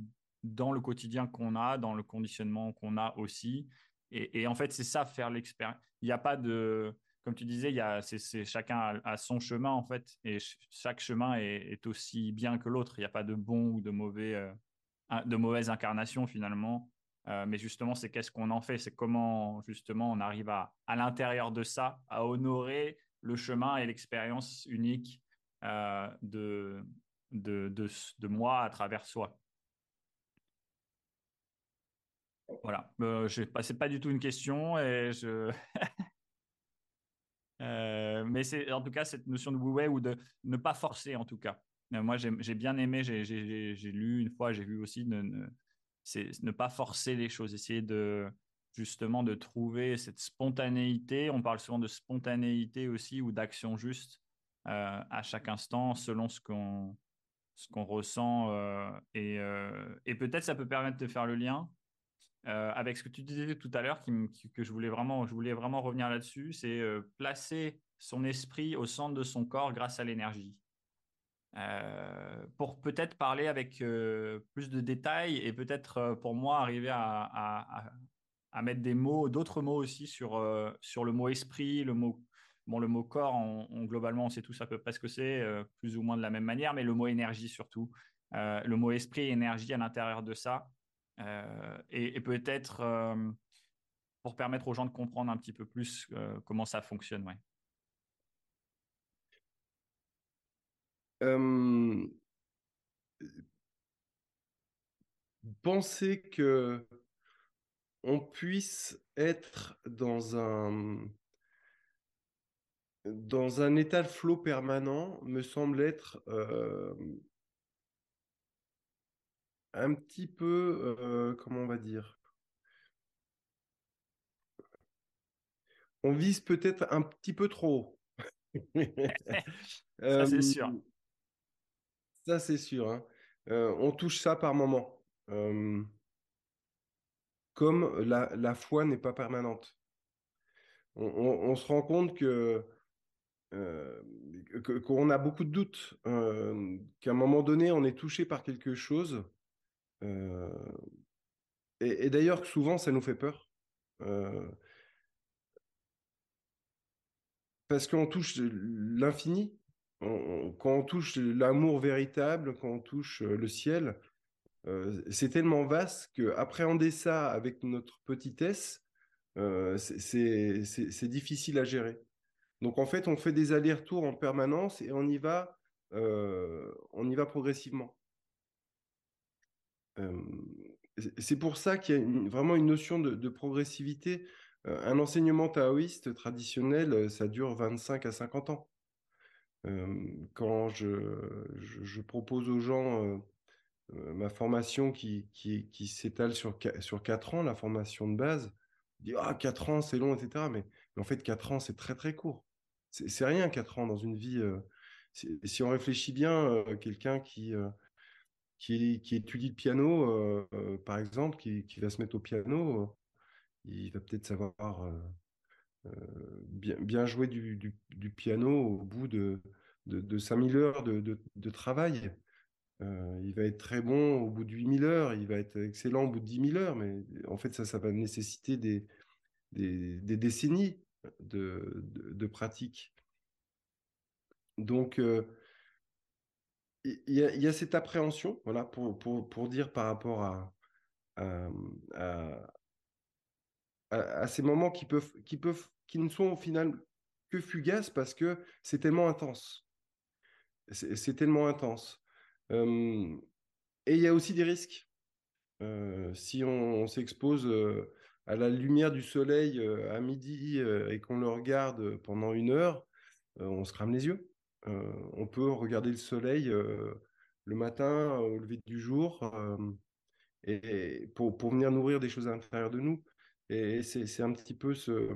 dans le quotidien qu'on a, dans le conditionnement qu'on a aussi. Et, en fait, c'est ça, faire l'expérience. Il n'y a pas de, comme tu disais, il y a, c'est, chacun a, son chemin en fait, et chaque chemin est, aussi bien que l'autre. Il n'y a pas de bon ou de mauvais, euh, de mauvaise incarnation finalement. Euh, mais justement, c'est qu'est-ce qu'on en fait, c'est comment justement on arrive à, à l'intérieur de ça, à honorer le chemin et l'expérience unique euh, de, de, de, moi à travers soi. Voilà, euh, je pas du tout une question et je. Euh, mais c'est en tout cas cette notion de wu ou de ne pas forcer en tout cas. moi, j'ai bien aimé, j'ai lu une fois, j'ai vu aussi de, c'est ne pas forcer les choses, essayer de justement de trouver cette spontanéité. On parle souvent de spontanéité aussi ou d'action juste euh, à chaque instant selon ce qu'on ce qu'on ressent euh, et, euh, et peut-être ça peut permettre de faire le lien avec ce que tu disais tout à l'heure que je voulais vraiment je voulais vraiment revenir là-dessus c'est placer son esprit au centre de son corps grâce à l'énergie euh, pour peut-être parler avec euh, plus de détails et peut-être euh, pour moi arriver à, mettre des mots, d'autres mots aussi sur, sur le mot esprit, le mot, bon, le mot corps, on, globalement on sait tous à peu près ce que c'est, plus ou moins de la même manière, mais le mot énergie surtout, le mot esprit et énergie à l'intérieur de ça, et, et peut-être pour permettre aux gens de comprendre un petit peu plus comment ça fonctionne. Ouais. Euh, penser que on puisse être dans un dans un état de flot permanent me semble être euh, un petit peu euh, comment on va dire? On vise peut-être un petit peu trop Ça, c'est sûr. Ça, c'est sûr. Hein. Euh, on touche ça par moment. Euh, comme la, foi n'est pas permanente. On, se rend compte que euh, qu'on a beaucoup de doutes, qu'à un moment donné, on est touché par quelque chose. et, et d'ailleurs, souvent, ça nous fait peur. parce qu'on touche l'infini quand on touche l'amour véritable, quand on touche euh, le ciel, euh, c'est tellement vaste que appréhender ça avec notre petitesse, euh, c'est difficile à gérer. Donc en fait, on fait des allers-retours en permanence et on y va, on y va progressivement. c'est pour ça qu'il y a vraiment une notion de, de progressivité. un enseignement taoïste traditionnel, ça dure 25 à 50 ans quand je, propose aux gens ma formation qui, s'étale sur, sur 4 ans, la formation de base, je dis Ah, 4 ans, c'est long, etc. Mais, en fait, 4 ans, c'est très, très court. C'est rien, 4 ans dans une vie. si on réfléchit bien, quelqu'un qui, qui, étudie le piano, par exemple, qui, va se mettre au piano, il va peut-être savoir bien, bien jouer du, piano au bout de, de, de 5000 heures de, travail. Euh, il va être très bon au bout de 8000 heures, il va être excellent au bout de 10 000 heures, mais en fait, ça, va nécessiter des, décennies de, pratique. Donc, euh, il y, a, cette appréhension, voilà, pour, dire par rapport à, ces moments qui peuvent, qui peuvent, qui ne sont au final que fugaces parce que c'est tellement intense. C'est tellement intense. et il y a aussi des risques. Euh, si on, s'expose euh, à la lumière du soleil euh, à midi et qu'on le regarde pendant une heure, on se crame les yeux. on peut regarder le soleil le matin au lever du jour et pour, pour venir nourrir des choses à l'intérieur de nous. Et c'est un petit peu ce,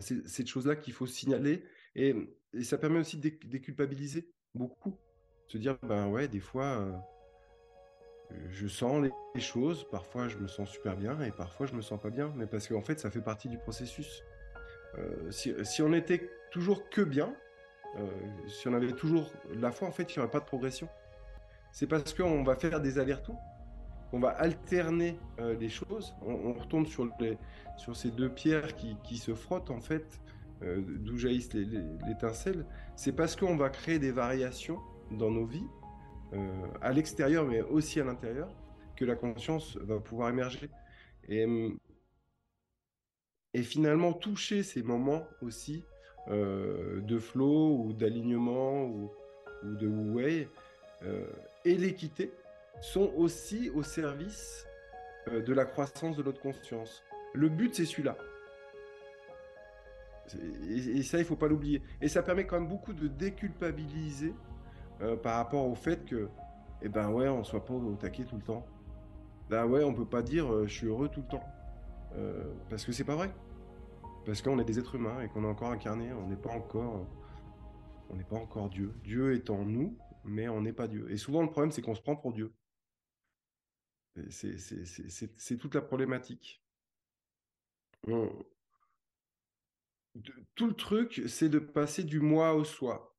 cette chose-là qu'il faut signaler. Et, ça permet aussi de déculpabiliser beaucoup. Se dire, ben ouais, des fois, je sens les, choses, parfois je me sens super bien et parfois je me sens pas bien, mais parce qu'en fait ça fait partie du processus. Si, on était toujours que bien, si on avait toujours la foi, en fait il n'y aurait pas de progression. C'est parce qu'on va faire des allers-retours, on va alterner euh, les choses, on, retombe sur, les, ces deux pierres qui, se frottent en fait, d'où jaillissent l'étincelle. C'est parce qu'on va créer des variations dans nos vies euh, à l'extérieur, mais aussi à l'intérieur, que la conscience va pouvoir émerger. Et, hum, finalement, toucher ces moments aussi euh, de flow ou d'alignement ou, de wu euh, et l'équité sont aussi au service de la croissance de notre conscience. Le but, c'est celui-là. Et, ça, il faut pas l'oublier. Et ça permet quand même beaucoup de déculpabiliser euh, par rapport au fait que, eh ben ouais, on soit pas au taquet tout le temps. Ben ouais, on peut pas dire euh, je suis heureux tout le temps. Euh, parce que c'est pas vrai. Parce qu'on est des êtres humains et qu'on est encore incarné, on n'est pas encore, on n'est pas encore Dieu. Dieu est en nous, mais on n'est pas Dieu. Et souvent le problème c'est qu'on se prend pour Dieu. C'est toute la problématique. Tout le truc, c'est de passer du moi au soi.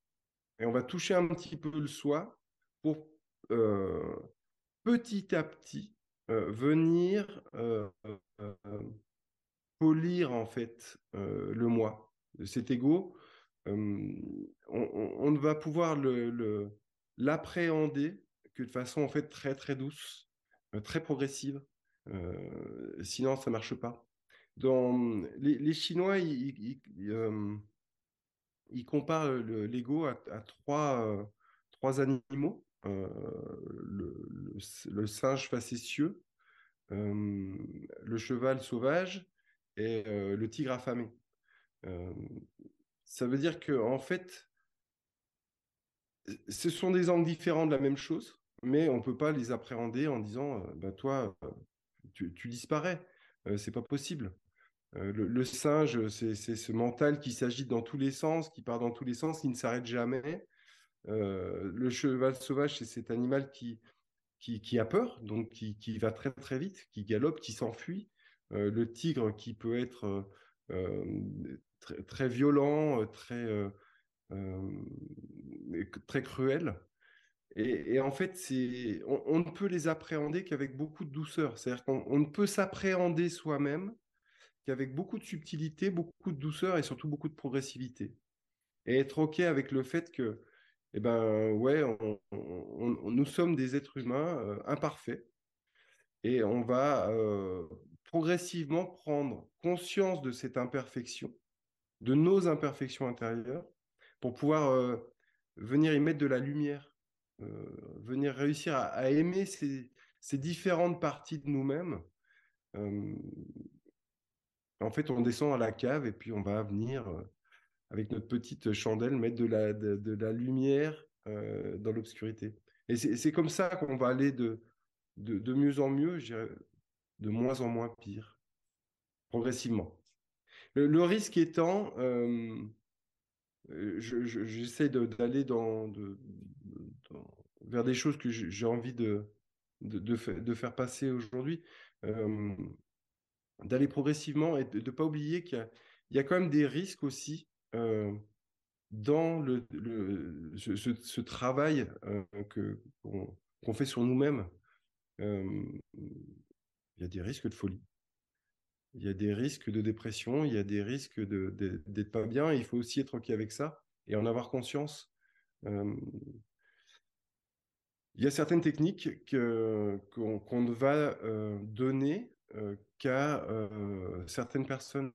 Et on va toucher un petit peu le soi pour euh, petit à petit euh, venir euh, polir en fait le moi. Cet ego, on, ne va pouvoir l'appréhender que de façon très très douce, très progressive. sinon, ça marche pas. Dans les, Chinois, ils, il compare l'ego à, trois, euh, trois animaux. Euh, le, singe facétieux, euh, le cheval sauvage et le tigre affamé. ça veut dire que en fait, ce sont des angles différents de la même chose, mais on ne peut pas les appréhender en disant bah, toi, tu, tu disparais. c'est pas possible. Le, singe, c'est ce mental qui s'agite dans tous les sens, qui part dans tous les sens, qui ne s'arrête jamais. Le cheval sauvage, c'est cet animal qui, qui, a peur, donc qui, va très très vite, qui galope, qui s'enfuit. Le tigre qui peut être très, violent, très, très cruel. Et, en fait, on, on, ne peut les appréhender qu'avec beaucoup de douceur. C'est-à-dire qu'on ne peut s'appréhender soi-même qu'avec beaucoup de subtilité, beaucoup de douceur et surtout beaucoup de progressivité. Et être OK avec le fait que, eh ben, ouais, nous sommes des êtres humains euh, imparfaits et on va euh, progressivement prendre conscience de cette imperfection, de nos imperfections intérieures, pour pouvoir euh, venir y mettre de la lumière, venir réussir à, aimer ces, ces, différentes parties de nous-mêmes en fait, on descend à la cave et puis on va venir, euh, avec notre petite chandelle, mettre de la, de, la lumière euh, dans l'obscurité. Et c'est comme ça qu'on va aller de, de, mieux en mieux, de moins en moins pire, progressivement. Le, risque étant, euh, j'essaie d'aller dans, vers des choses que j'ai envie de, de, faire passer aujourd'hui d'aller progressivement et de ne pas oublier qu'il y, a quand même des risques aussi dans le, ce, travail qu'on, fait sur nous-mêmes. Il y a des risques de folie. Il y a des risques de dépression, il y a des risques d'être pas bien. Il faut aussi être OK avec ça et en avoir conscience. Il y a certaines techniques que, qu'on, va donner euh, qu'à euh, certaines personnes.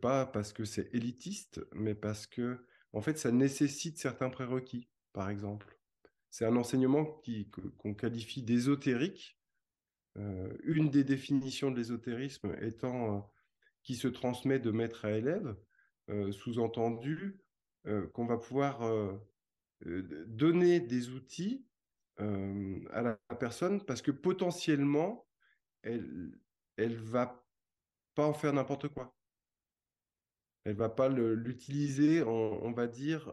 Pas parce que c'est élitiste, mais parce que, en fait, ça nécessite certains prérequis, par exemple. C'est un enseignement qu'on qualifie d'ésotérique. Euh, une des définitions de l'ésotérisme étant qui se transmet de maître à élève, sous-entendu qu'on va pouvoir donner des outils à la personne parce que potentiellement, elle, elle va pas en faire n'importe quoi. Elle va pas l'utiliser, on, va dire,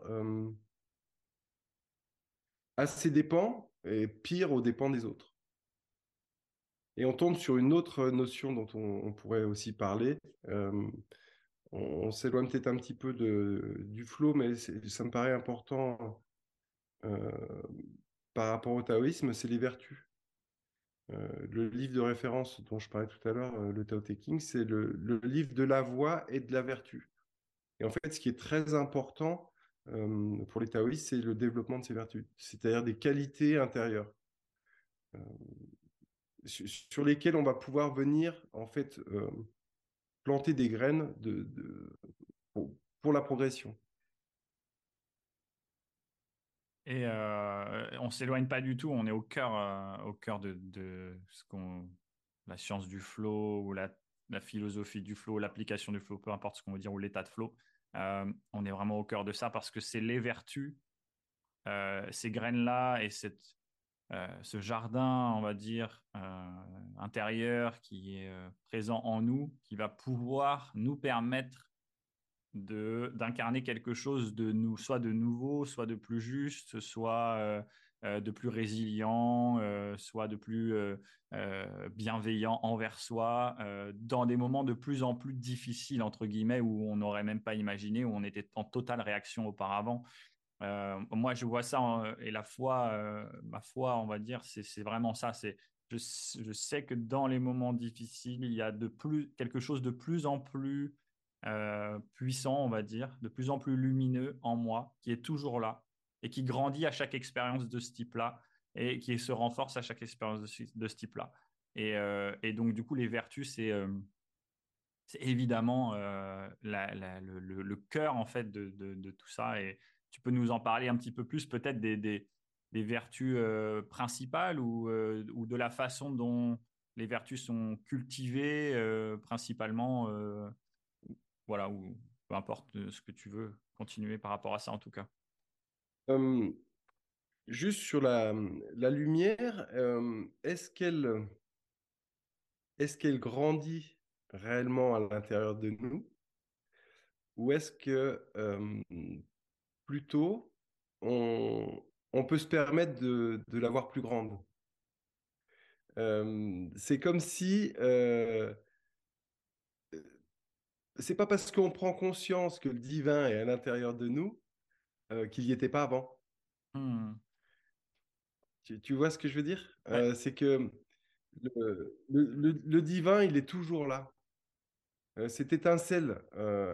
à ses dépens et pire aux dépens des autres. Et on tombe sur une autre notion dont on, pourrait aussi parler. on, s'éloigne peut-être un petit peu de, du flow, mais ça me paraît important par rapport au taoïsme, c'est les vertus. Euh, le livre de référence dont je parlais tout à l'heure, euh, le Tao Te King, c'est le, livre de la voix et de la vertu. Et en fait, ce qui est très important euh, pour les taoïstes, c'est le développement de ces vertus, c'est-à-dire des qualités intérieures sur lesquelles on va pouvoir venir en fait planter des graines pour la progression. Et euh, on s'éloigne pas du tout, on est au cœur, euh, au cœur de, ce qu'on, la science du flow ou la, philosophie du flow, l'application du flow, peu importe ce qu'on veut dire, ou l'état de flow. Euh, on est vraiment au cœur de ça parce que c'est les vertus, ces graines-là et cette, ce jardin, on va dire, intérieur qui est présent en nous, qui va pouvoir nous permettre d'incarner quelque chose de nous, soit de nouveau, soit de plus juste, soit euh, euh, de plus résilient, euh, soit de plus bienveillant envers soi, dans des moments de plus en plus difficiles entre guillemets où on n'aurait même pas imaginé, où on était en totale réaction auparavant. moi, je vois ça et la foi, ma foi, on va dire, c'est vraiment ça. C'est je, je, sais que dans les moments difficiles, il y a de plus quelque chose de plus en plus euh, puissant, on va dire, de plus en plus lumineux en moi, qui est toujours là et qui grandit à chaque expérience de ce type-là et qui se renforce à chaque expérience de ce, type-là. Euh, et, donc, du coup, les vertus, c'est euh, évidemment le, cœur en fait de, tout ça. Et tu peux nous en parler un petit peu plus, peut-être des, vertus principales ou, ou, de la façon dont les vertus sont cultivées principalement voilà, ou peu importe euh, ce que tu veux continuer par rapport à ça en tout cas. juste sur la, lumière, est-ce qu'elle est-ce qu'elle grandit réellement à l'intérieur de nous? Ou est-ce que plutôt on, peut se permettre de, de l'avoir plus grande? C'est comme si c'est pas parce qu'on prend conscience que le divin est à l'intérieur de nous euh, qu'il n'y était pas avant. Hmm. Tu, vois ce que je veux dire? Euh, C'est que le, divin, il est toujours là. Euh, cette étincelle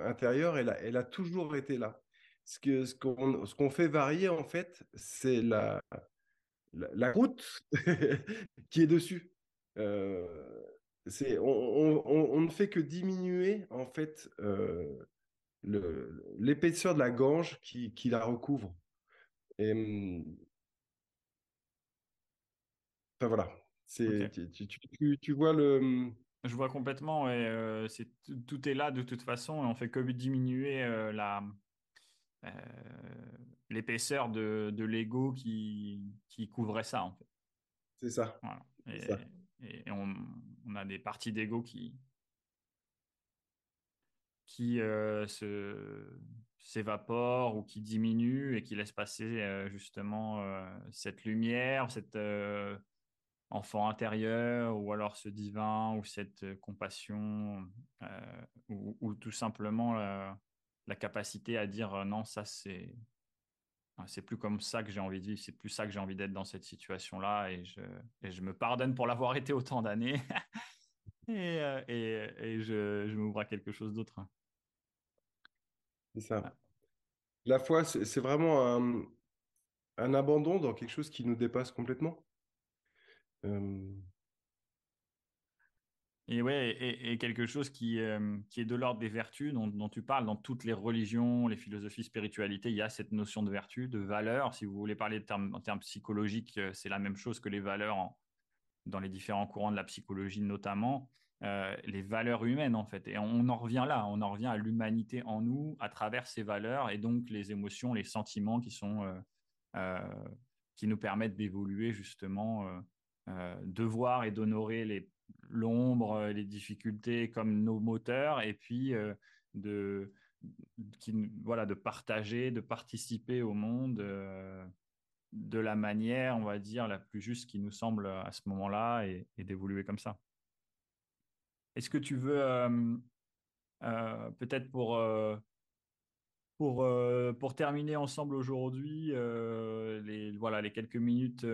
intérieure, elle a, elle a, toujours été là. Ce qu'on ce qu'on fait varier, en fait, c'est la, la, route qui est dessus on, ne fait que diminuer en fait euh, l'épaisseur de la gange qui, la recouvre. Et, hum, enfin voilà, c'est tu, vois le. Hum, Je vois complètement. Et euh, c'est tout est là de toute façon, et on fait que diminuer euh, la l'épaisseur de, de l'ego qui, qui couvrait ça en fait. C'est ça. ça. Et, on, a des parties d'ego qui, qui euh, s'évaporent ou qui diminuent et qui laissent passer euh, justement euh, cette lumière, cet enfant intérieur ou alors ce divin ou cette compassion ou, tout simplement la capacité à dire non, ça c'est c'est plus comme ça que j'ai envie de vivre, c'est plus ça que j'ai envie d'être dans cette situation-là et je, et je me pardonne pour l'avoir été autant d'années et, euh, et, et, je, je m'ouvre à quelque chose d'autre. C'est ça. La foi, c'est vraiment un, un, abandon dans quelque chose qui nous dépasse complètement. Euh, et ouais, et, quelque chose qui, euh, qui est de l'ordre des vertus dont, tu parles dans toutes les religions, les philosophies, spiritualités, il y a cette notion de vertu, de valeur. Si vous voulez parler en termes psychologiques, euh, c'est la même chose que les valeurs dans les différents courants de la psychologie notamment. Euh, les valeurs humaines en fait. Et on en revient là, on en revient à l'humanité en nous à travers ces valeurs et donc les émotions, les sentiments qui sont qui nous permettent d'évoluer justement, de voir et d'honorer les l'ombre, euh, les difficultés comme nos moteurs, et puis euh, de, voilà, de partager, de participer au monde de la manière, on va dire, la plus juste qui nous semble à ce moment-là et, d'évoluer comme ça. Est-ce que tu veux, peut-être pour, pour, pour terminer ensemble aujourd'hui, les, voilà, les quelques minutes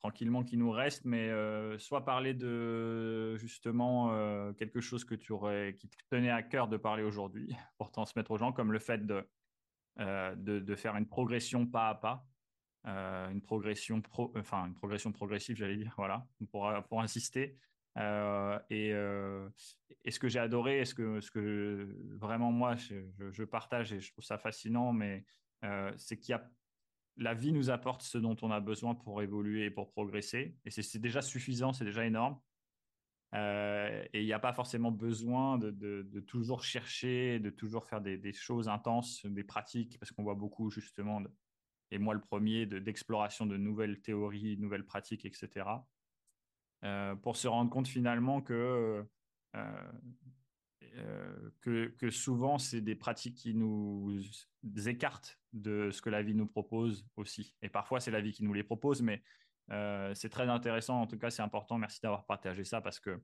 tranquillement qui nous restent, mais soit parler de justement quelque chose que tu aurais, qui te tenait à cœur de parler aujourd'hui pour transmettre aux gens, comme le fait de, de, faire une progression pas à pas, une progression pro, enfin une progression progressive, j'allais dire, voilà, pour, pour insister. et, et, ce que j'ai adoré, ce que, ce que vraiment moi je, je, partage et je trouve ça fascinant, mais c'est qu'il y a la vie nous apporte ce dont on a besoin pour évoluer et pour progresser. Et c'est déjà suffisant, c'est déjà énorme. Euh, et il n'y a pas forcément besoin de, toujours chercher, de toujours faire des, choses intenses, des pratiques, parce qu'on voit beaucoup justement, et moi le premier, d'exploration de, nouvelles théories, nouvelles pratiques, etc. Euh, pour se rendre compte finalement que euh, euh, que, souvent, c'est des pratiques qui nous écartent de ce que la vie nous propose aussi. Et parfois, c'est la vie qui nous les propose, mais euh, c'est très intéressant. En tout cas, c'est important. Merci d'avoir partagé ça parce que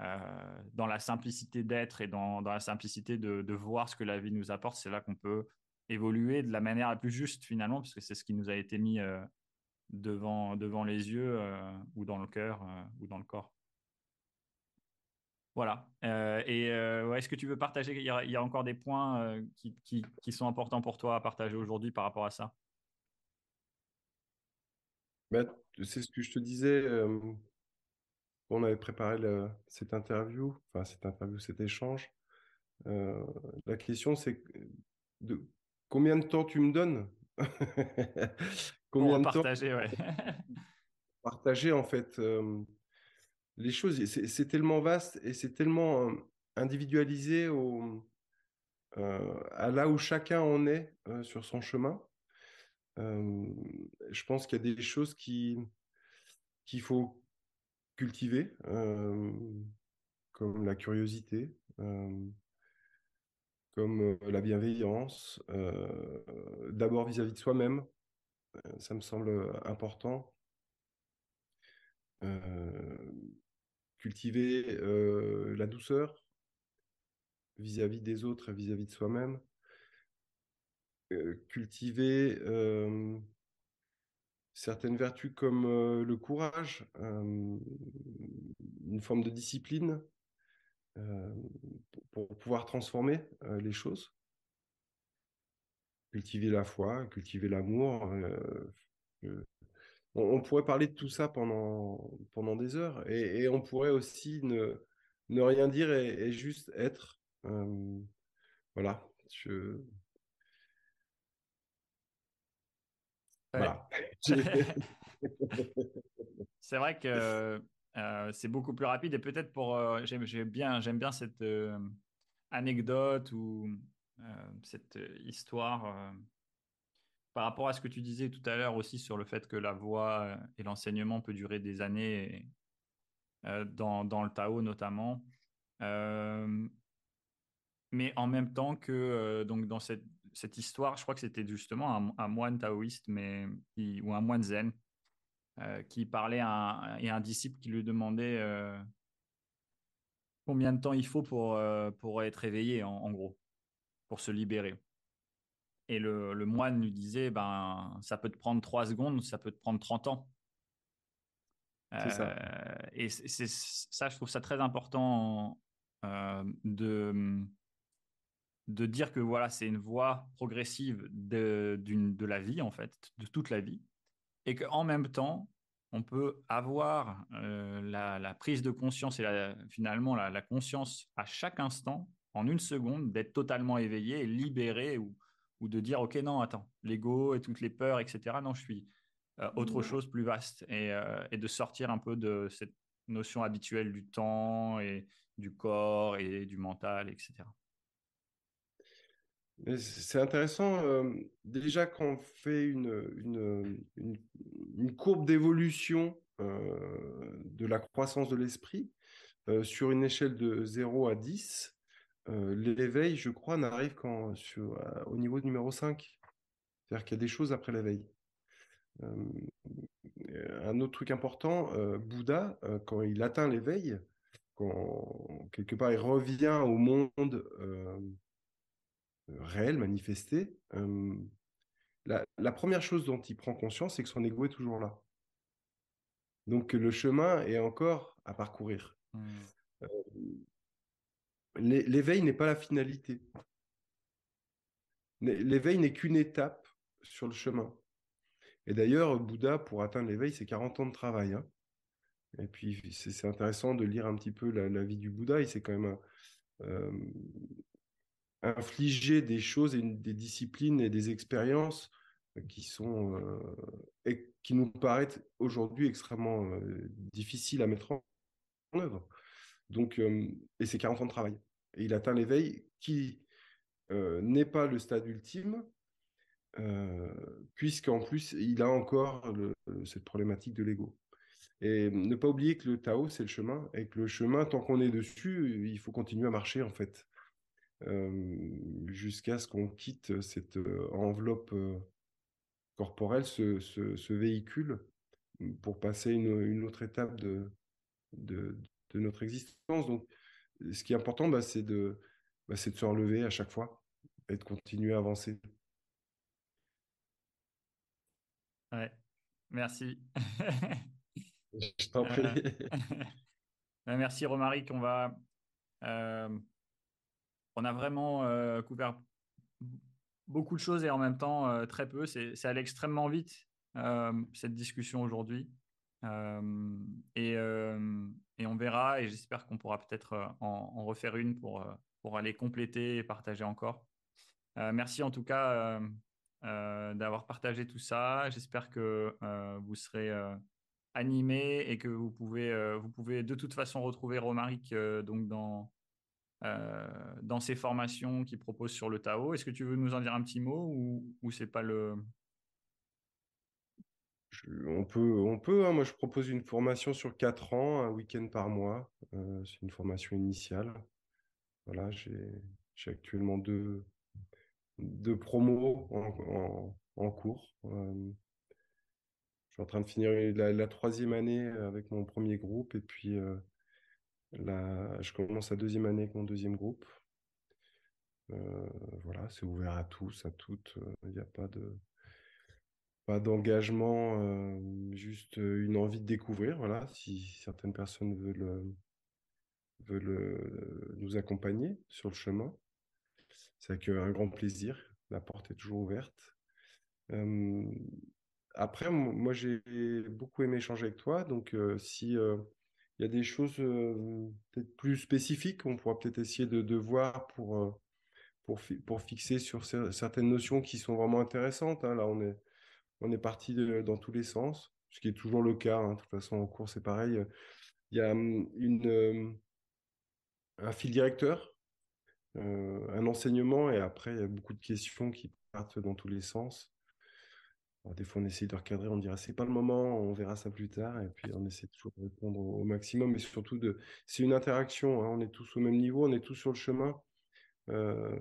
euh, dans la simplicité d'être et dans, la simplicité de, voir ce que la vie nous apporte, c'est là qu'on peut évoluer de la manière la plus juste finalement, parce que c'est ce qui nous a été mis devant, devant les yeux ou dans le cœur ou dans le corps. Voilà. Euh, et euh, est-ce que tu veux partager il y, a, encore des points euh, qui, sont importants pour toi à partager aujourd'hui par rapport à ça? Bah, C'est ce que je te disais. on avait préparé cette interview, enfin cette interview, cet échange. la question, c'est de combien de temps tu me donnes? Combien de partager, temps ouais. Partager, en fait les choses, c'est tellement vaste et c'est tellement individualisé à là où chacun en est sur son chemin. je pense qu'il y a des choses qui qu'il faut cultiver, comme la curiosité, comme la bienveillance, d'abord vis-à-vis de soi-même, ça me semble important cultiver euh, la douceur vis-à-vis des autres et vis-à-vis de soi-même, euh, cultiver euh, certaines vertus comme le courage, une forme de discipline pour, pour, pouvoir transformer les choses, cultiver la foi, cultiver l'amour on, pourrait parler de tout ça pendant, pendant des heures et, on pourrait aussi ne, ne rien dire et, juste être. Euh, voilà. Voilà. c'est vrai que euh, c'est beaucoup plus rapide et peut-être pour euh, j'aime bien j'aime bien cette anecdote ou cette histoire par rapport à ce que tu disais tout à l'heure aussi sur le fait que la voix euh, et l'enseignement peut durer des années, euh, dans, le Tao notamment. Euh, mais en même temps que donc dans cette, histoire, je crois que c'était justement un, moine taoïste mais, ou un moine zen qui parlait à et un disciple qui lui demandait combien de temps il faut pour, pour être éveillé, en gros, pour se libérer. Et le, moine lui disait, ben, ça peut te prendre trois secondes, ça peut te prendre 30 ans. ça. Euh, et c'est ça, je trouve ça très important euh, de, de dire que voilà, c'est une voie progressive de, de la vie, en fait, de toute la vie. Et qu'en même temps, on peut avoir euh, la, prise de conscience et finalement la, la, conscience à chaque instant, en une seconde, d'être totalement éveillé et libéré ou, ou de dire, OK, non, attends, l'ego et toutes les peurs, etc. Non, je suis euh, autre chose plus vaste euh, et, de sortir un peu de cette notion habituelle du temps et du corps et du mental, etc. C'est intéressant. Euh, déjà, quand on fait une, une, courbe d'évolution de la croissance de l'esprit sur une échelle de 0 à 10, l'éveil, je crois, n'arrive qu'au niveau numéro 5. C'est-à-dire qu'il y a des choses après l'éveil. un autre truc important, Bouddha, quand il atteint l'éveil, quand quelque part il revient au monde réel, manifesté, la, première chose dont il prend conscience, c'est que son ego est toujours là. Donc le chemin est encore à parcourir. Hmm. L'éveil n'est pas la finalité. L'éveil n'est qu'une étape sur le chemin. Et d'ailleurs, Bouddha, pour atteindre l'éveil, c'est 40 ans de travail. Hein. Et puis, c'est intéressant de lire un petit peu la, vie du Bouddha. Il s'est quand même euh, infliger des choses et des disciplines et des expériences qui sont euh, qui nous paraissent aujourd'hui extrêmement euh, difficiles à mettre en, œuvre. Donc, euh, et c'est 40 ans de travail. Et il atteint l'éveil qui n'est pas le stade ultime, puisqu'en plus, il a encore cette problématique de l'ego. Et ne pas oublier que le Tao, c'est le chemin, et que le chemin, tant qu'on est dessus, il faut continuer à marcher, en fait. Euh, jusqu'à ce qu'on quitte cette euh, enveloppe euh, corporelle, ce, véhicule, pour passer une, une autre étape de, notre existence. Donc, ce qui est important, bah, c'est de, bah, de se relever à chaque fois et de continuer à avancer. Ouais, merci. Je t'en prie. merci Romaric. On va on a vraiment euh, couvert beaucoup de choses et en même temps euh, très peu. C'est allé extrêmement vite, euh, cette discussion aujourd'hui. Et, on verra et j'espère qu'on pourra peut-être en, refaire une pour, pour aller compléter et partager encore. merci en tout cas d'avoir partagé tout ça. J'espère que vous serez animé et que vous pouvez, vous pouvez de toute façon retrouver Romaric donc dans, euh, dans ces formations qu'il propose sur le Tao. Est-ce que tu veux nous en dire un petit mot ou c'est pas le... on peut, hein. moi je propose une formation sur 4 ans, un week-end par mois. Euh, c'est une formation initiale. Voilà, j'ai actuellement deux, promos en, cours. Euh, je suis en train de finir la, troisième année avec mon premier groupe et puis je commence la deuxième année avec mon deuxième groupe. Euh, voilà, c'est ouvert à tous, à toutes. Il n'y a pas de d'engagement, euh, juste une envie de découvrir. Voilà, si certaines personnes veulent, veulent nous accompagner sur le chemin, c'est avec un grand plaisir. La porte est toujours ouverte. Euh, après, moi, j'ai beaucoup aimé échanger avec toi. Donc, si il y a des choses euh, peut-être plus spécifiques qu'on pourra peut-être essayer de, voir pour, euh, pour, pour, fixer sur certaines notions qui sont vraiment intéressantes. Hein. Là, on est, on est parti dans tous les sens, ce qui est toujours le cas. Hein. De toute façon, en cours, c'est pareil. Il y a euh, un fil directeur, un enseignement, et après, il y a beaucoup de questions qui partent dans tous les sens des fois, on essaie de recadrer, on dirait c'est pas le moment, on verra ça plus tard, et puis on essaie toujours de répondre au, maximum, mais surtout de, c'est une interaction, hein, on est tous au même niveau, on est tous sur le chemin. Euh,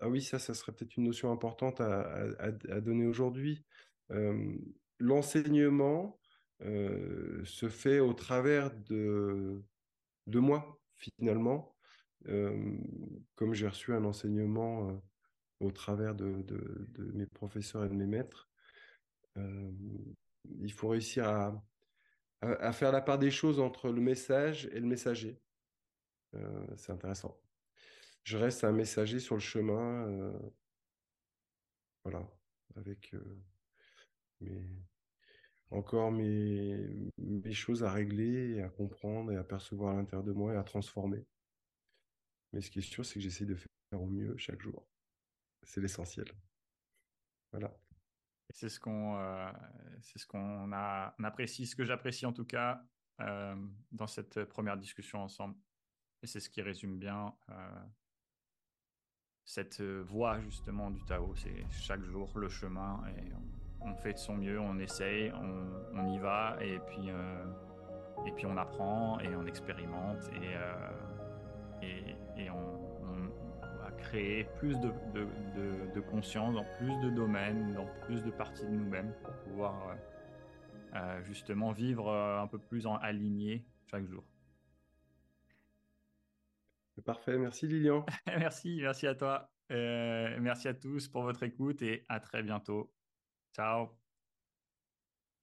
ah oui, ça, ça serait peut-être une notion importante à, donner aujourd'hui. L'enseignement se fait au travers de, de moi, finalement, comme j'ai reçu un enseignement au travers de, mes professeurs et de mes maîtres. Il faut réussir à, à, faire la part des choses entre le message et le messager. C'est intéressant. Je reste un messager sur le chemin, euh, voilà, avec mes, encore mes, choses à régler, et à comprendre et à percevoir à l'intérieur de moi et à transformer. Mais ce qui est sûr, c'est que j'essaie de faire au mieux chaque jour c'est l'essentiel. Voilà. C'est ce qu'on euh, ce apprécie, ce que j'apprécie en tout cas euh, dans cette première discussion ensemble. Et c'est ce qui résume bien euh, cette voie justement du Tao. C'est chaque jour le chemin et on, fait de son mieux, on essaye, on, y va et puis et puis on apprend et on expérimente et et, on, va créer plus de, de, conscience dans plus de domaines, dans plus de parties de nous-mêmes pour pouvoir justement vivre un peu plus en aligné chaque jour. Parfait, merci Lilian. merci, merci à toi. merci à tous pour votre écoute et à très bientôt. Ciao.